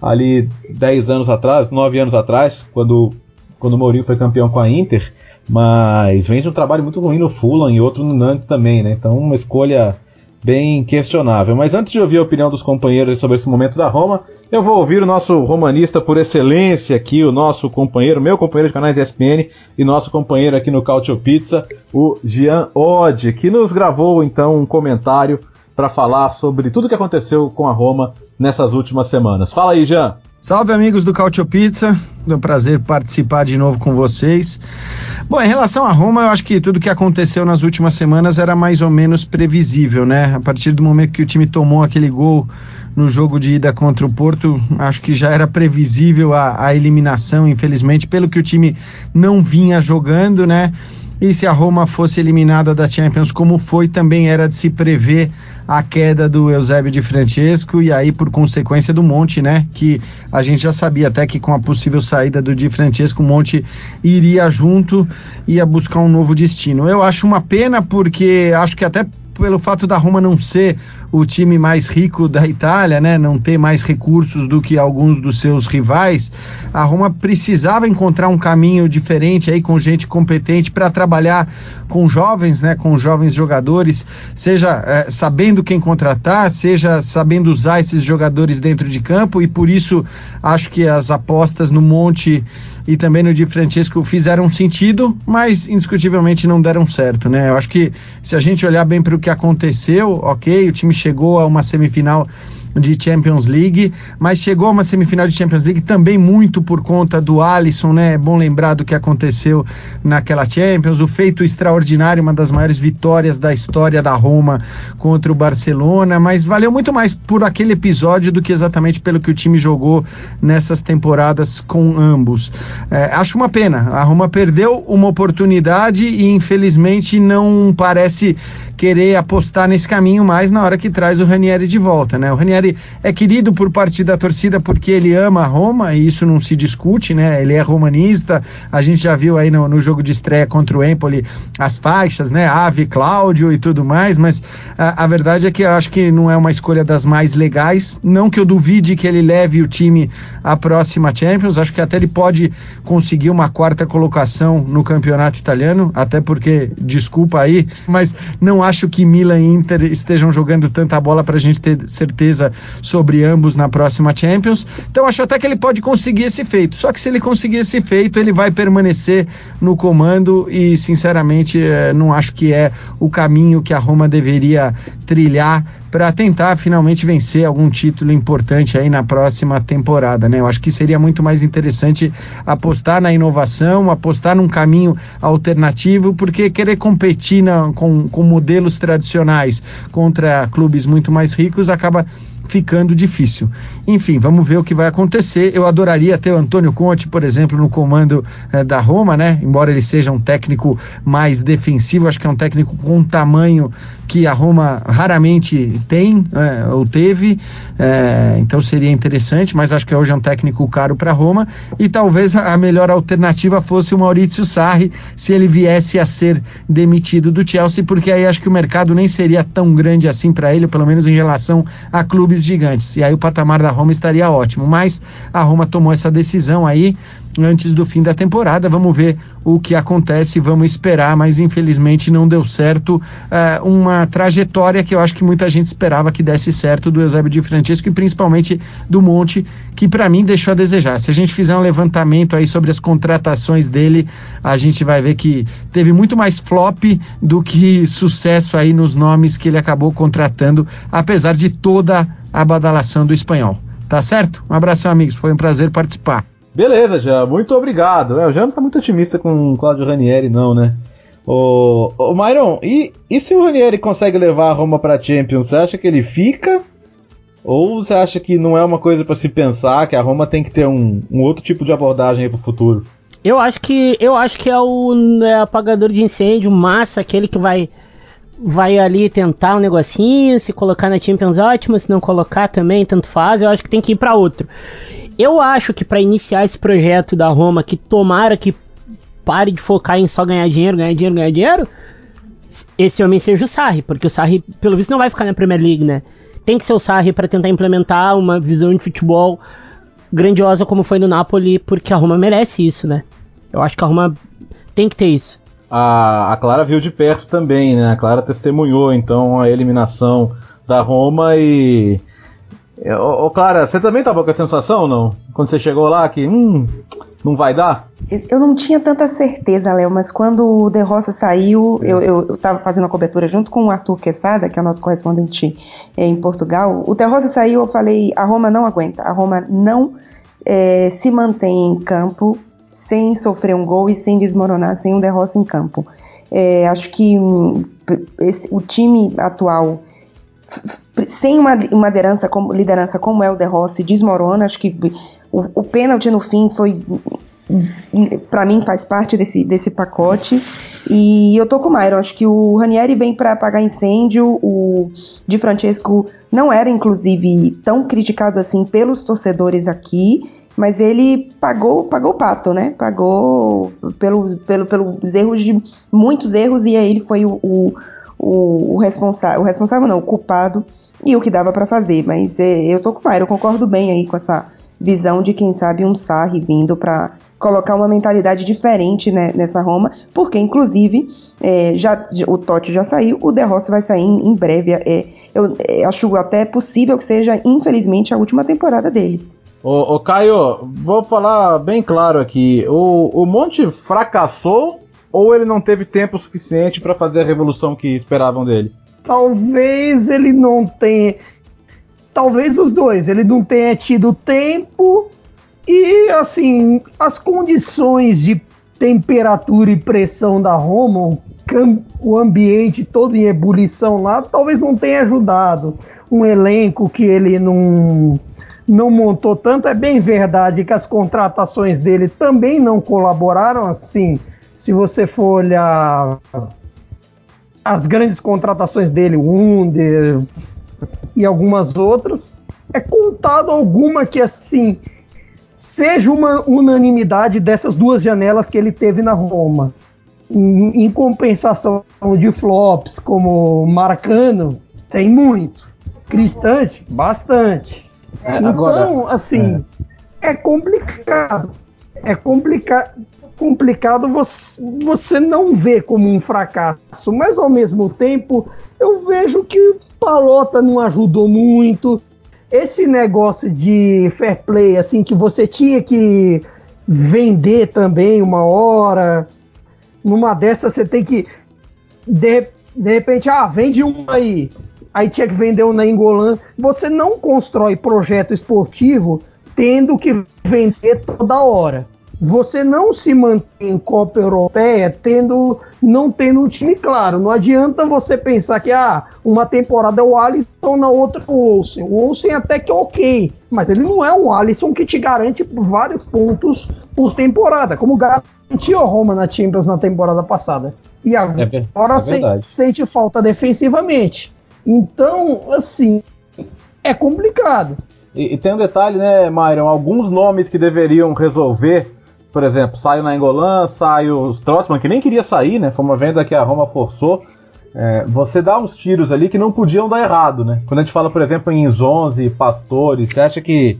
ali 10 anos atrás, 9 anos atrás, quando, quando o Mourinho foi campeão com a Inter, mas vem de um trabalho muito ruim no Fulham e outro no Nantes também, né? Então uma escolha bem questionável. Mas antes de ouvir a opinião dos companheiros sobre esse momento da Roma, eu vou ouvir o nosso romanista por excelência aqui, o nosso companheiro, meu companheiro de canais ESPN e nosso companheiro aqui no Cautio Pizza, o Jean Odd, que nos gravou então um comentário para falar sobre tudo o que aconteceu com a Roma nessas últimas semanas. Fala aí, Jean. Salve amigos do Cautio Pizza, é um prazer participar de novo com vocês. Bom, em relação a Roma, eu acho que tudo que aconteceu nas últimas semanas era mais ou menos previsível, né? A partir do momento que o time tomou aquele gol no jogo de ida contra o Porto, acho que já era previsível a, a eliminação, infelizmente, pelo que o time não vinha jogando, né? E se a Roma fosse eliminada da Champions, como foi, também era de se prever a queda do Eusébio de Francesco e aí, por consequência, do Monte, né? Que a gente já sabia até que com a possível saída do Di Francesco, o Monte iria junto, ia buscar um novo destino. Eu acho uma pena porque acho que até pelo fato da Roma não ser o time mais rico da Itália, né, não ter mais recursos do que alguns dos seus rivais, a Roma precisava encontrar um caminho diferente aí com gente competente para trabalhar com jovens, né, com jovens jogadores, seja é, sabendo quem contratar, seja sabendo usar esses jogadores dentro de campo e por isso acho que as apostas no Monte e também no Di Francesco fizeram sentido, mas indiscutivelmente não deram certo, né? Eu acho que se a gente olhar bem para o que aconteceu, ok, o time chegou a uma semifinal de Champions League, mas chegou a uma semifinal de Champions League também muito por conta do Alisson, né? É bom lembrar do que aconteceu naquela Champions, o feito extraordinário, uma das maiores vitórias da história da Roma contra o Barcelona, mas valeu muito mais por aquele episódio do que exatamente pelo que o time jogou nessas temporadas com ambos. É, acho uma pena, a Roma perdeu uma oportunidade e infelizmente não parece querer apostar nesse caminho mais na hora que traz o Ranieri de volta, né? O Ranieri é querido por parte da torcida porque ele ama Roma e isso não se discute, né? Ele é romanista. A gente já viu aí no, no jogo de estreia contra o Empoli as faixas, né? Ave, Cláudio e tudo mais, mas a, a verdade é que eu acho que não é uma escolha das mais legais. Não que eu duvide que ele leve o time à próxima Champions, acho que até ele pode conseguir uma quarta colocação no campeonato italiano, até porque, desculpa aí, mas não acho que Milan e Inter estejam jogando tanta bola para a gente ter certeza sobre ambos na próxima Champions. Então acho até que ele pode conseguir esse feito. Só que se ele conseguir esse feito, ele vai permanecer no comando e, sinceramente, eh, não acho que é o caminho que a Roma deveria trilhar para tentar finalmente vencer algum título importante aí na próxima temporada, né? Eu acho que seria muito mais interessante apostar na inovação, apostar num caminho alternativo, porque querer competir na, com, com modelos tradicionais contra clubes muito mais ricos acaba ficando difícil. Enfim, vamos ver o que vai acontecer. Eu adoraria ter o Antônio Conte, por exemplo, no comando eh, da Roma, né? Embora ele seja um técnico mais defensivo, acho que é um técnico com tamanho que a Roma raramente tem é, ou teve, é, então seria interessante, mas acho que hoje é um técnico caro para Roma e talvez a melhor alternativa fosse o Maurício Sarri se ele viesse a ser demitido do Chelsea, porque aí acho que o mercado nem seria tão grande assim para ele, pelo menos em relação a clubes gigantes, e aí o patamar da Roma estaria ótimo, mas a Roma tomou essa decisão aí antes do fim da temporada. Vamos ver o que acontece, vamos esperar, mas infelizmente não deu certo uh, uma trajetória que eu acho que muita gente esperava que desse certo do Eusébio de Francisco e principalmente do Monte, que para mim deixou a desejar. Se a gente fizer um levantamento aí sobre as contratações dele, a gente vai ver que teve muito mais flop do que sucesso aí nos nomes que ele acabou contratando, apesar de toda a badalação do espanhol. Tá certo? Um abração, amigos. Foi um prazer participar. Beleza, já. Muito obrigado. É, o Jean não tá muito otimista com o Claudio Ranieri, não, né? Ô, ô Myron, e, e se o Ranieri consegue levar a Roma pra Champions, você acha que ele fica? Ou você acha que não é uma coisa para se pensar, que a Roma tem que ter um, um outro tipo de abordagem aí pro futuro? Eu acho que eu acho que é o é, apagador de incêndio, massa, aquele que vai vai ali tentar um negocinho, se colocar na Champions ótimo, se não colocar também, tanto faz, eu acho que tem que ir para outro. Eu acho que para iniciar esse projeto da Roma, que tomara que pare de focar em só ganhar dinheiro, ganhar dinheiro, ganhar dinheiro, esse homem seja o Sarri, porque o Sarri, pelo visto, não vai ficar na Premier League, né? Tem que ser o Sarri para tentar implementar uma visão de futebol grandiosa como foi no Napoli, porque a Roma merece isso, né? Eu acho que a Roma tem que ter isso. A, a Clara viu de perto também, né? A Clara testemunhou então a eliminação da Roma e Ô, ô, Clara, você também tava com a sensação não? Quando você chegou lá que, hum, não vai dar? Eu não tinha tanta certeza, Léo, mas quando o De Roça saiu, eu, eu, eu tava fazendo a cobertura junto com o Arthur Quesada, que é o nosso correspondente é, em Portugal. O De Roça saiu, eu falei, a Roma não aguenta, a Roma não é, se mantém em campo sem sofrer um gol e sem desmoronar, sem um De Roça em campo. É, acho que hum, esse, o time atual sem uma, uma liderança, como, liderança como é o De Rossi, desmorona. Acho que o, o pênalti no fim foi. para mim faz parte desse, desse pacote e eu tô com o Myron, acho que o Ranieri vem para apagar incêndio, o Di Francesco não era inclusive tão criticado assim pelos torcedores aqui, mas ele pagou pagou o pato, né? Pagou pelo, pelo, pelos erros de muitos erros e aí ele foi o, o o, o responsável, o responsável não, o culpado e o que dava para fazer. Mas é, eu tô com o eu concordo bem aí com essa visão de quem sabe um Sarri vindo para colocar uma mentalidade diferente né, nessa Roma, porque inclusive é, já, o Totti já saiu, o De Rossi vai sair em, em breve. É, eu é, acho até possível que seja, infelizmente, a última temporada dele. Ô Caio, vou falar bem claro aqui. O, o Monte fracassou ou ele não teve tempo suficiente para fazer a revolução que esperavam dele? Talvez ele não tenha. Talvez os dois. Ele não tenha tido tempo e, assim, as condições de temperatura e pressão da Roma, o ambiente todo em ebulição lá, talvez não tenha ajudado. Um elenco que ele não, não montou tanto. É bem verdade que as contratações dele também não colaboraram. Assim, se você for olhar as grandes contratações dele, Wunder e algumas outras, é contado alguma que assim seja uma unanimidade dessas duas janelas que ele teve na Roma. Em, em compensação de flops como Marcano, tem muito. Cristante, bastante. É, então, agora, assim, é. é complicado. É complicado complicado você, você não ver como um fracasso, mas ao mesmo tempo eu vejo que Palota não ajudou muito, esse negócio de fair play, assim, que você tinha que vender também uma hora, numa dessas você tem que. De, de repente, ah, vende uma aí. Aí tinha que vender uma na Engolan. Você não constrói projeto esportivo tendo que vender toda hora você não se mantém em Copa Europeia tendo, não tendo um time claro. Não adianta você pensar que ah, uma temporada é o Alisson, na outra é o Olsen. O Olsen até que é ok, mas ele não é um Alisson que te garante vários pontos por temporada, como garantiu a Roma na Champions na temporada passada. E agora é, é sente falta defensivamente. Então, assim, é complicado. E, e, tem um detalhe, né, Myron? Alguns nomes que deveriam resolver por exemplo, sai o Nainggolan, sai o Trotman, que nem queria sair, né? Foi uma venda que a Roma forçou. É, você dá uns tiros ali que não podiam dar errado, né? Quando a gente fala, por exemplo, em Zonzi, Pastores, você acha que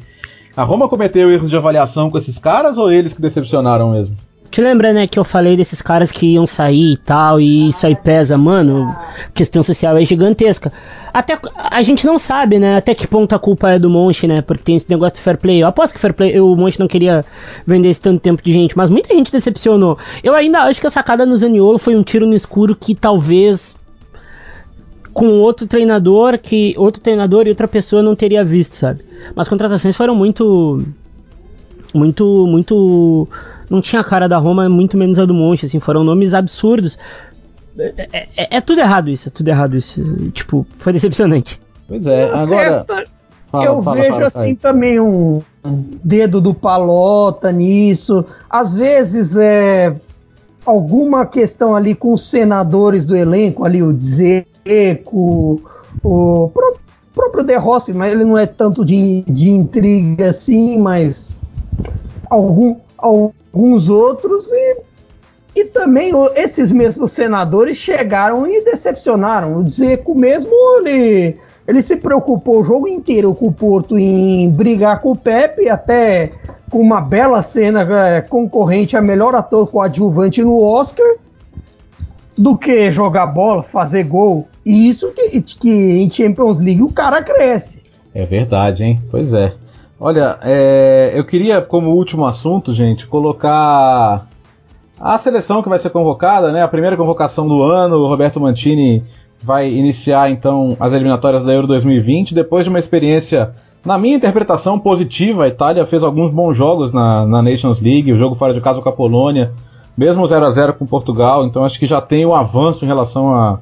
a Roma cometeu erros de avaliação com esses caras ou eles que decepcionaram mesmo? Te lembra, né, que eu falei desses caras que iam sair e tal, e isso aí pesa, mano? Questão social é gigantesca. Até a gente não sabe, né, até que ponto a culpa é do Monte, né? Porque tem esse negócio do fair play. Eu aposto que fair play, o Monte não queria vender esse tanto tempo de gente, mas muita gente decepcionou. Eu ainda acho que a sacada no Zaniolo foi um tiro no escuro que talvez com outro treinador que outro treinador e outra pessoa não teria visto, sabe? Mas contratações foram muito muito muito não tinha a cara da Roma, muito menos a do Monte, assim, foram nomes absurdos. É, é, é, tudo errado isso, é tudo errado isso. Tipo, foi decepcionante. Pois é, tá agora. Fala, eu fala, vejo fala, assim também um dedo do Palota nisso. Às vezes é alguma questão ali com os senadores do elenco, ali o Zeco, o próprio De Rossi, mas ele não é tanto de, de intriga assim, mas algum, alguns outros e, e também esses mesmos senadores chegaram e decepcionaram. O Zeco mesmo, ele, ele se preocupou o jogo inteiro com o Porto em brigar com o Pepe, até com uma bela cena é, concorrente a melhor ator coadjuvante no Oscar, do que jogar bola, fazer gol. E isso que, que em Champions League o cara cresce. É verdade, hein? Pois é. Olha, é, eu queria, como último assunto, gente, colocar a seleção que vai ser convocada, né? A primeira convocação do ano, o Roberto Mantini vai iniciar então as eliminatórias da Euro 2020 depois de uma experiência, na minha interpretação, positiva. A Itália fez alguns bons jogos na, na Nations League, o jogo fora de casa com a Polônia, mesmo 0 a 0 com Portugal. Então acho que já tem um avanço em relação a,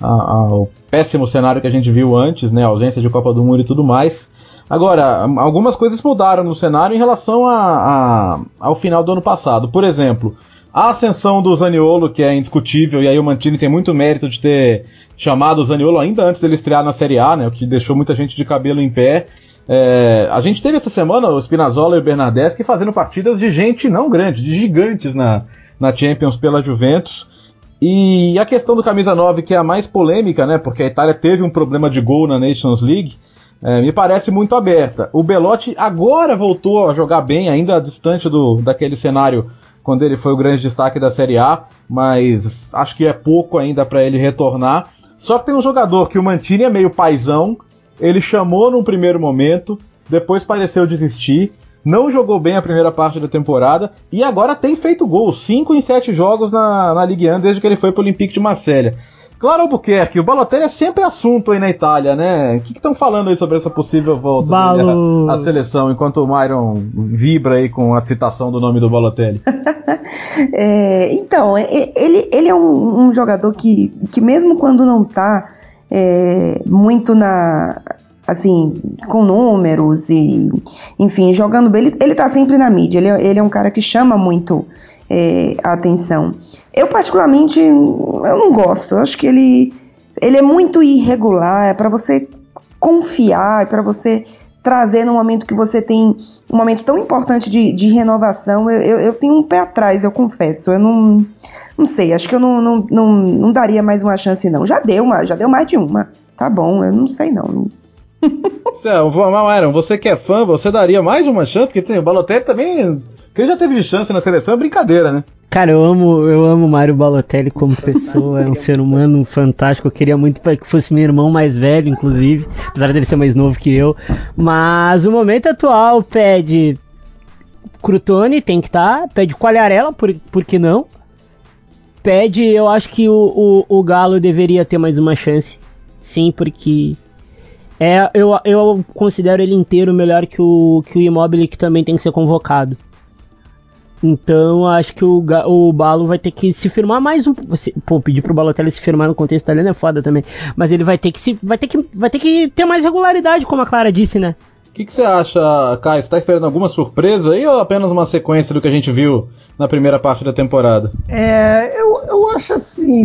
a, ao péssimo cenário que a gente viu antes, né? A ausência de Copa do Mundo e tudo mais. Agora, algumas coisas mudaram no cenário em relação a, a, ao final do ano passado. Por exemplo, a ascensão do Zaniolo, que é indiscutível, e aí o Mantini tem muito mérito de ter chamado o Zaniolo ainda antes dele estrear na Série A, né, o que deixou muita gente de cabelo em pé. É, a gente teve essa semana o Spinazzola e o Bernardeschi fazendo partidas de gente não grande, de gigantes na, na Champions pela Juventus. E a questão do camisa 9, que é a mais polêmica, né? Porque a Itália teve um problema de gol na Nations League, é, me parece muito aberta. O Belotti agora voltou a jogar bem, ainda distante do, daquele cenário quando ele foi o grande destaque da Série A, mas acho que é pouco ainda para ele retornar. Só que tem um jogador que o Mantini é meio paisão, ele chamou num primeiro momento, depois pareceu desistir, não jogou bem a primeira parte da temporada e agora tem feito gol, 5 em 7 jogos na, na Ligue 1 desde que ele foi para o Olympique de Marselha. Claro, Albuquerque, o Balotelli é sempre assunto aí na Itália, né? O que estão falando aí sobre essa possível volta Balo... à seleção, enquanto o Myron vibra aí com a citação do nome do Balotelli? é, então, ele, ele é um, um, jogador que, que mesmo quando não tá é, muito na assim, com números e, enfim, jogando bem. Ele, ele tá sempre na mídia, ele, ele é um cara que chama muito é, a atenção. Eu, particularmente, eu não gosto. Eu acho que ele, ele é muito irregular, é para você confiar, é para você trazer no momento que você tem um momento tão importante de, de renovação. Eu, eu, eu, tenho um pé atrás, eu confesso. Eu não, não sei, acho que eu não, não, não, não daria mais uma chance, não. Já deu uma, já deu mais de uma. Tá bom, eu não sei não. Aaron, você que é fã, você daria mais uma chance? Porque tem o Balotelli também. Que ele já teve chance na seleção, é brincadeira, né? Cara, eu amo, eu amo Mário Balotelli como pessoa, é um ser humano fantástico. Eu queria muito que fosse meu irmão mais velho, inclusive, apesar dele ser mais novo que eu. Mas o momento atual pede Crutone, tem que estar, tá, pede Qualharela, por, por que não? Pede, eu acho que o, o, o Galo deveria ter mais uma chance. Sim, porque é, eu, eu considero ele inteiro melhor que o, que o Immobile, que também tem que ser convocado. Então, acho que o, o Balo vai ter que se firmar mais um. Pô, pedir pro Balotelli se firmar no contexto italiano é foda também. Mas ele vai ter que se. Vai ter que, vai ter, que ter mais regularidade, como a Clara disse, né? O que, que, você acha, Caio? Você tá esperando alguma surpresa aí ou apenas uma sequência do que a gente viu na primeira parte da temporada? É, eu, eu acho assim,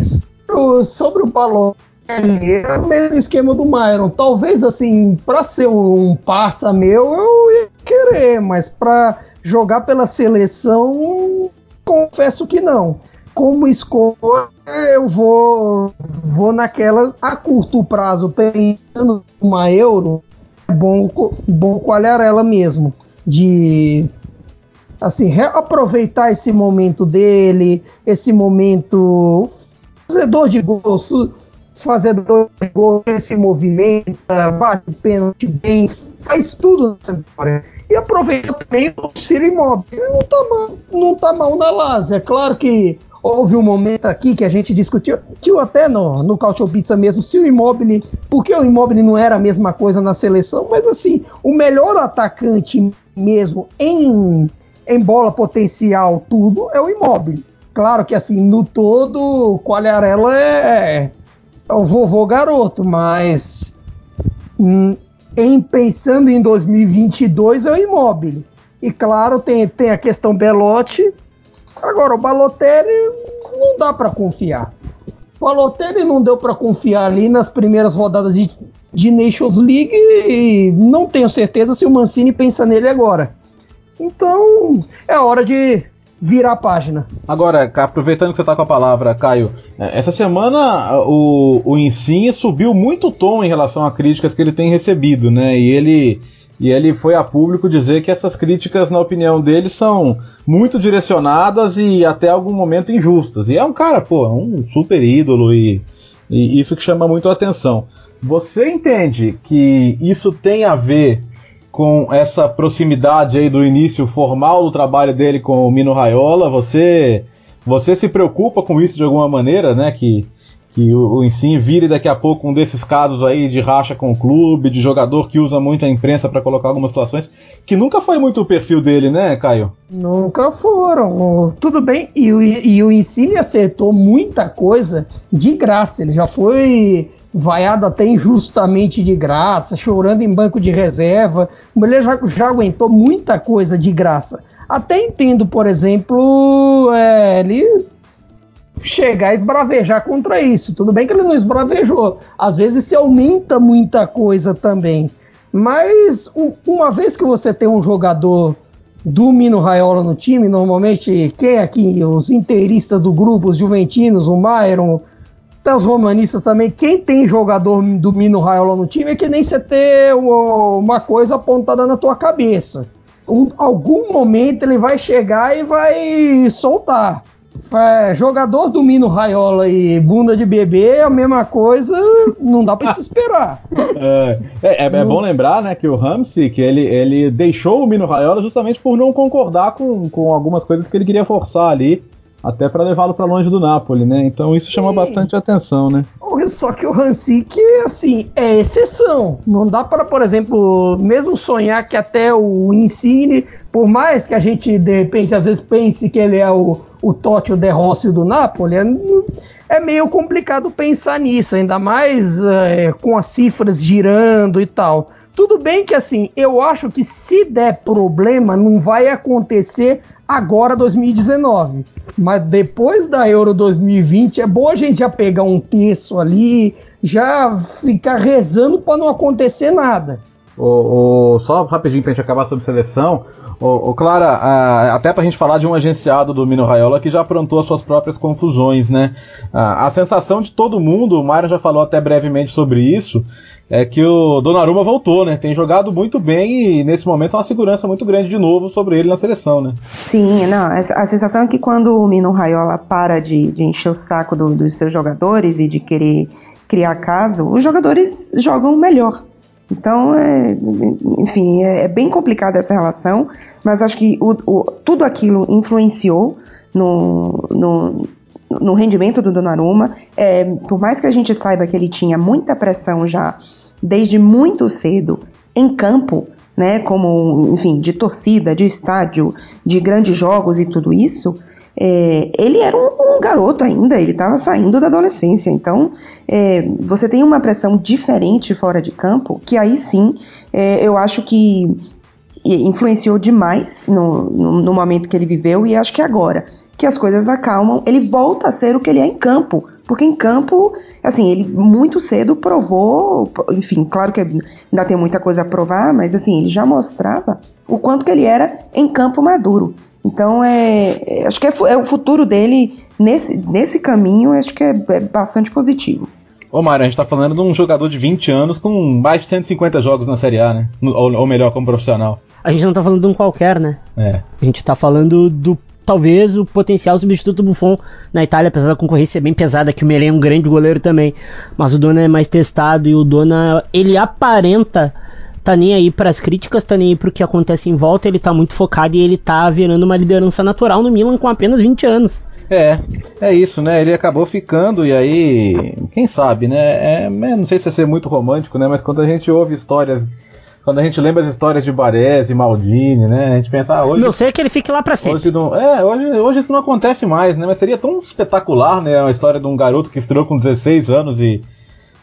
sobre o Balotelli é o mesmo esquema do Myron. Talvez, assim, para ser um parça meu, eu ia querer, mas para jogar pela seleção, confesso que não. Como escolha, eu vou, vou naquela a curto prazo, pensando uma euro, é bom, bom coalhar ela mesmo. De assim, aproveitar esse momento dele, esse momento fazedor de gosto fazedor de gol, se movimenta, bate pênalti bem, faz tudo nessa vitória. E aproveita também o Ciro Imóvel. Não tá mal, não tá mal na Lazio. É claro que houve um momento aqui que a gente discutiu, que até no, no Cautio Pizza mesmo, se o Immobile, porque o Immobile não era a mesma coisa na seleção, mas assim, o melhor atacante mesmo em, em bola potencial, tudo, é o Immobile. Claro que assim, no todo, o Quagliarella é, é o vovô garoto, mas hum, em pensando em 2022 é o imóvel. E claro, tem, tem a questão Belotti. Agora, o Balotelli não dá para confiar. O Balotelli não deu para confiar ali nas primeiras rodadas de, de Nations League e não tenho certeza se o Mancini pensa nele agora. Então, é hora de virar a página. Agora, aproveitando que você está com a palavra, Caio, é, essa semana o, o Insigne subiu muito o tom em relação a críticas que ele tem recebido, né? E ele, e ele foi a público dizer que essas críticas, na opinião dele, são muito direcionadas e até algum momento injustas. E é um cara, pô, é um super ídolo e, e isso que chama muito a atenção. Você entende que isso tem a ver com essa proximidade aí do início formal do trabalho dele com o Mino Raiola, você você se preocupa com isso de alguma maneira, né? Que, que o, o vire daqui a pouco um desses casos aí de racha com o clube, de jogador que usa muito a imprensa para colocar algumas situações, que nunca foi muito o perfil dele, né, Caio? Nunca foram. Tudo bem, e, o, e o Insigne acertou muita coisa de graça. Ele já foi vaiado até injustamente de graça, chorando em banco de reserva. O mulher já, já aguentou muita coisa de graça. Até entendo, por exemplo, é, ele chegar a esbravejar contra isso. Tudo bem que ele não esbravejou. Às vezes se aumenta muita coisa também. Mas uma vez que você tem um jogador do Mino Raiola no time, normalmente quem é aqui, os inteiristas do grupo, os juventinos, o Myron, até os romanistas também, quem tem jogador do Mino Raiola no time é que nem você ter uma coisa apontada na tua cabeça. Um, algum momento ele vai chegar e vai soltar. É, jogador do Mino Raiola e bunda de bebê é a mesma coisa, não dá para se esperar. É, é, é, bom lembrar né, que o Ramsey que ele, ele deixou o Mino Raiola justamente por não concordar com, com algumas coisas que ele queria forçar ali até para levá-lo para longe do Napoli, né? Então isso Sim. chama bastante atenção, né? Só que o Hansik, assim, é exceção. Não dá para, por exemplo, mesmo sonhar que até o Insigne, por mais que a gente de repente às vezes pense que ele é o, o Totti, o De Rossi do Napoli, é, é meio complicado pensar nisso, ainda mais é, com as cifras girando e tal. Tudo bem que assim, eu acho que se der problema, não vai acontecer agora 2019. Mas depois da Euro 2020 é bom a gente já pegar um terço ali, já ficar rezando para não acontecer nada. O, o, só rapidinho pra gente acabar sobre seleção. O, o Clara, a, até pra gente falar de um agenciado do Mino Raiola que já aprontou as suas próprias confusões, né? A, a sensação de todo mundo, o Mário já falou até brevemente sobre isso, é que o Donnarumma voltou, né? Tem jogado muito bem e nesse momento é uma segurança muito grande de novo sobre ele na seleção, né? Sim, não, a sensação é que quando o Mino Raiola para de, de encher o saco do, dos seus jogadores e de querer criar caso, os jogadores jogam melhor. Então, é, enfim, é, é, bem complicada essa relação, mas acho que o, o, tudo aquilo influenciou no, no, no rendimento do Donnarumma. É, por mais que a gente saiba que ele tinha muita pressão já desde muito cedo em campo, né, como, enfim, de torcida, de estádio, de grandes jogos e tudo isso, é, ele era um, um, garoto ainda, ele estava saindo da adolescência. Então, é, você tem uma pressão diferente fora de campo, que aí sim é, eu acho que influenciou demais no, no, no, momento que ele viveu e acho que agora que as coisas acalmam, ele volta a ser o que ele é em campo. Porque em campo, assim, ele muito cedo provou, enfim, claro que ainda tem muita coisa a provar, mas assim, ele já mostrava o quanto que ele era em campo maduro. Então, é, é acho que é, é, o futuro dele nesse, nesse caminho, acho que é, é bastante positivo. Ô Mário, a gente tá falando de um jogador de 20 anos com mais de 150 jogos na Série A, né? Ou, ou melhor, como profissional. A gente não tá falando de um qualquer, né? É. A gente tá falando do talvez o potencial substituto do Buffon na Itália, apesar da concorrência bem pesada, que o Melen é um grande goleiro também, mas o Dona é mais testado e o Dona, ele aparenta tá nem aí para as críticas, tá nem aí pro que acontece em volta, ele tá muito focado e ele tá virando uma liderança natural no Milan com apenas 20 anos. É, é isso, né? Ele acabou ficando e aí, quem sabe, né? É, é não sei se é ser muito romântico, né? Mas quando a gente ouve histórias quando a gente lembra as histórias de Baresi, Maldini, né? A gente pensa, ah, hoje. Não sei que ele fique lá pra sempre. Hoje não, é, hoje, hoje isso não acontece mais, né? Mas seria tão espetacular, né? A história de um garoto que estreou com 16 anos e,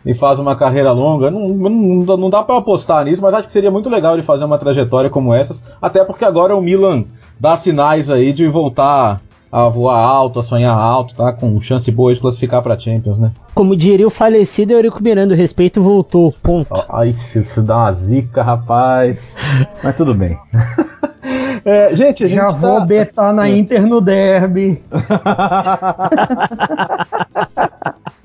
e faz uma carreira longa. Não, não, não dá para apostar nisso, mas acho que seria muito legal ele fazer uma trajetória como essas. Até porque agora o Milan dá sinais aí de voltar a voar alto, a sonhar alto, tá? Com chance boa de classificar pra Champions, né? Como diria o falecido Eurico Miranda, o respeito voltou, ponto. Ai, isso dá uma zica, rapaz. Mas tudo bem. É, gente, a gente Já vou tá... betar na. Inter no derby.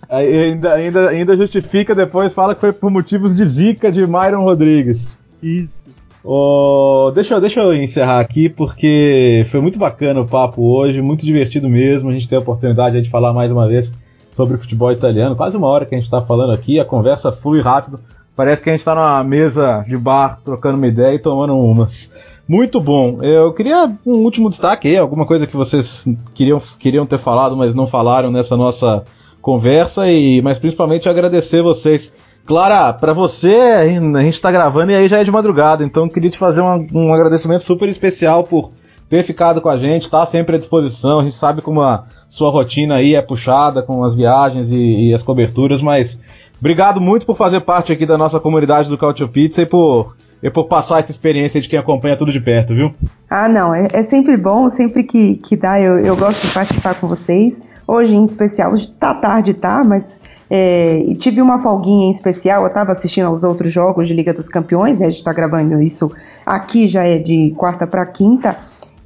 ainda, ainda, ainda justifica depois, fala que foi por motivos de zica de Myron Rodrigues. Isso. Oh, deixa, deixa eu encerrar aqui porque foi muito bacana o papo hoje, muito divertido mesmo. A gente tem a oportunidade de falar mais uma vez sobre futebol italiano. Quase uma hora que a gente está falando aqui, a conversa flui rápido. Parece que a gente está numa mesa de bar trocando uma ideia e tomando umas. Muito bom. Eu queria um último destaque aí, alguma coisa que vocês queriam, queriam ter falado, mas não falaram nessa nossa conversa, e mas principalmente agradecer vocês Clara, para você, a gente está gravando e aí já é de madrugada, então queria te fazer um, um agradecimento super especial por ter ficado com a gente, tá sempre à disposição. A gente sabe como a sua rotina aí é puxada com as viagens e, e as coberturas, mas obrigado muito por fazer parte aqui da nossa comunidade do Cautio Pizza e por e por passar essa experiência de quem acompanha tudo de perto, viu? Ah, não, é, é sempre bom, sempre que, que dá, eu, eu gosto de participar com vocês. Hoje, em especial, tá tarde, tá? Mas é, tive uma folguinha em especial, eu tava assistindo aos outros jogos de Liga dos Campeões, né? A gente tá gravando isso aqui, já é de quarta para quinta.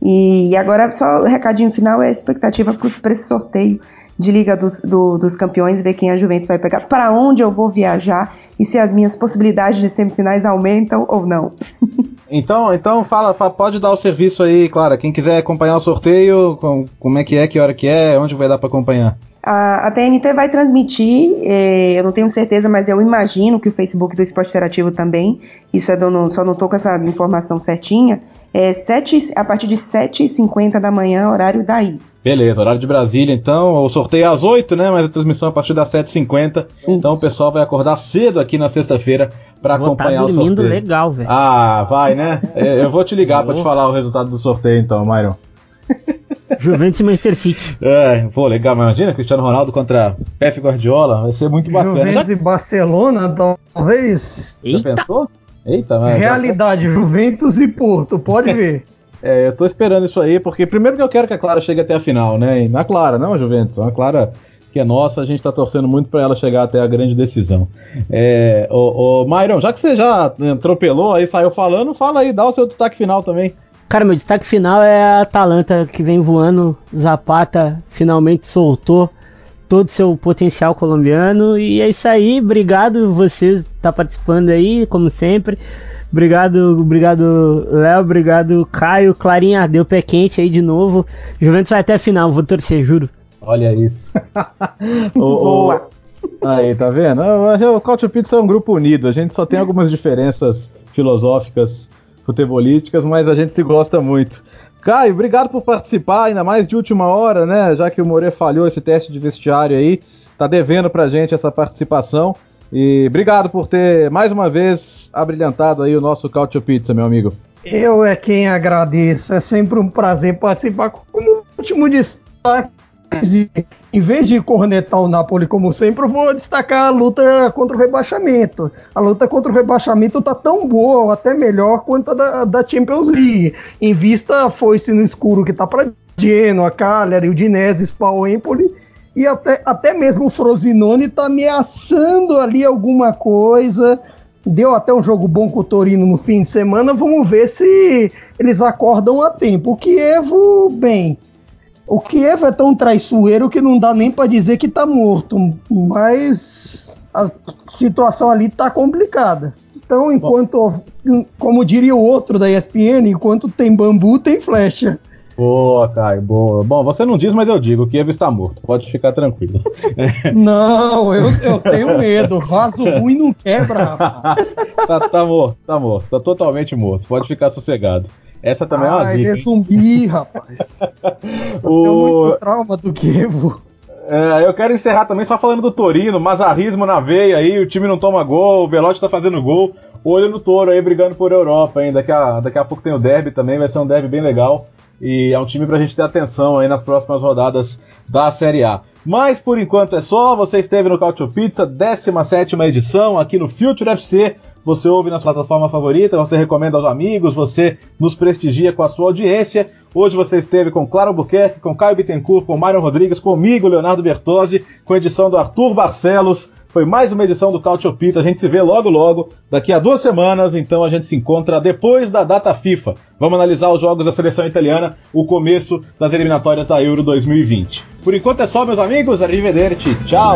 E agora, só o recadinho final é a expectativa para esse sorteio de Liga dos, do, dos Campeões, ver quem a Juventus vai pegar, para onde eu vou viajar e se as minhas possibilidades de semifinais aumentam ou não. Então, então fala, fala, pode dar o serviço aí, Clara. Quem quiser acompanhar o sorteio, com, como é que é, que hora que é, onde vai dar para acompanhar? A, a, TNT vai transmitir, eh, eu não tenho certeza, mas eu imagino que o Facebook do Esporte Interativo também, isso é dono, só não estou com essa informação certinha, é sete, a partir de 7h50 da manhã, horário daí. Beleza, horário de Brasília, então. O sorteio é às 8, né? Mas a transmissão é a partir das 7h50. Então o pessoal vai acordar cedo aqui na sexta-feira para tá acompanhar tá o sorteio. dormindo legal, velho. Ah, vai, né? É, eu vou te ligar para te falar o resultado do sorteio, então, Myron. Juventus e Manchester City. É, pô, legal. Imagina Cristiano Ronaldo contra Pep Guardiola. Vai ser muito bacana. Juventus Já... e Barcelona, talvez. Já Eita. pensou? Eita, mas... Realidade, Juventus e Porto, pode ver. É, eu tô esperando isso aí, porque primeiro que eu quero que a Clara chegue até a final, né? E na Clara, não Juventus. A Clara que é nossa, a gente tá torcendo muito para ela chegar até a grande decisão. É, ô, ô, Myron, já que você já atropelou aí, saiu falando, fala aí, dá o seu destaque final também. Cara, meu destaque final é a Atalanta que vem voando. Zapata finalmente soltou todo o seu potencial colombiano. E é isso aí. Obrigado você estar tá participando aí, como sempre. Obrigado, obrigado, Léo. Obrigado, Caio. Clarinha, deu pé quente aí de novo. Juventus vai até a final, vou torcer, juro. Olha isso. Boa. Aí, tá vendo? O Couch Pizza é um grupo unido. A gente só tem algumas diferenças filosóficas futebolísticas, mas a gente se gosta muito. Caio, obrigado por participar, ainda mais de última hora, né? Já que o More falhou esse teste de vestiário aí, tá devendo pra gente essa participação. E obrigado por ter mais uma vez abrilhantado aí o nosso Cautio Pizza, meu amigo. Eu é quem agradeço, é sempre um prazer participar. Como último destaque, em vez de cornetar o Napoli como sempre, eu vou destacar a luta contra o rebaixamento. A luta contra o rebaixamento tá tão boa, ou até melhor, quanto a da, da Champions League. Em vista foi-se no escuro que tá para Genoa, Cagliari, Udinese, Spal, Empoli, e até, até mesmo o Frosinone tá ameaçando ali alguma coisa. Deu até um jogo bom com o Torino no fim de semana. Vamos ver se eles acordam a tempo. O Kievo, bem, o Kiev é tão traiçoeiro que não dá nem para dizer que tá morto, mas a situação ali tá complicada. Então, enquanto, como diria o outro da ESPN, enquanto tem bambu, tem flecha. Boa, Caio, boa. Bom, você não diz, mas eu digo, o Kiev está morto, pode ficar tranquilo. Não, eu, eu tenho medo, vaso ruim não quebra, tá, tá morto, tá morto, tá totalmente morto, pode ficar sossegado. Essa também ah, é uma dica. ele é zumbi, rapaz. o... Tem muito trauma do Kevo. É, eu quero encerrar também só falando do Torino, mazarrismo na veia aí, o time não toma gol, o Velote tá fazendo gol, olho no touro aí brigando por Europa, hein? Daqui a, daqui a pouco tem o derby também, vai ser um derby bem legal. E é um time pra gente ter atenção aí nas próximas rodadas da Série A. Mas por enquanto é só, você esteve no Cautio Pizza, 17 edição aqui no Future FC você ouve na sua plataforma favorita, você recomenda aos amigos, você nos prestigia com a sua audiência. Hoje você esteve com Clara Albuquerque, com Caio Bittencourt, com Mário Rodrigues, comigo, Leonardo Bertozzi, com a edição do Arthur Barcelos. Foi mais uma edição do Cautio Pizza. A gente se vê logo logo, daqui a duas semanas, então a gente se encontra depois da data FIFA. Vamos analisar os jogos da seleção italiana, o começo das eliminatórias da Euro 2020. Por enquanto é só, meus amigos. Arrivederci. Tchau!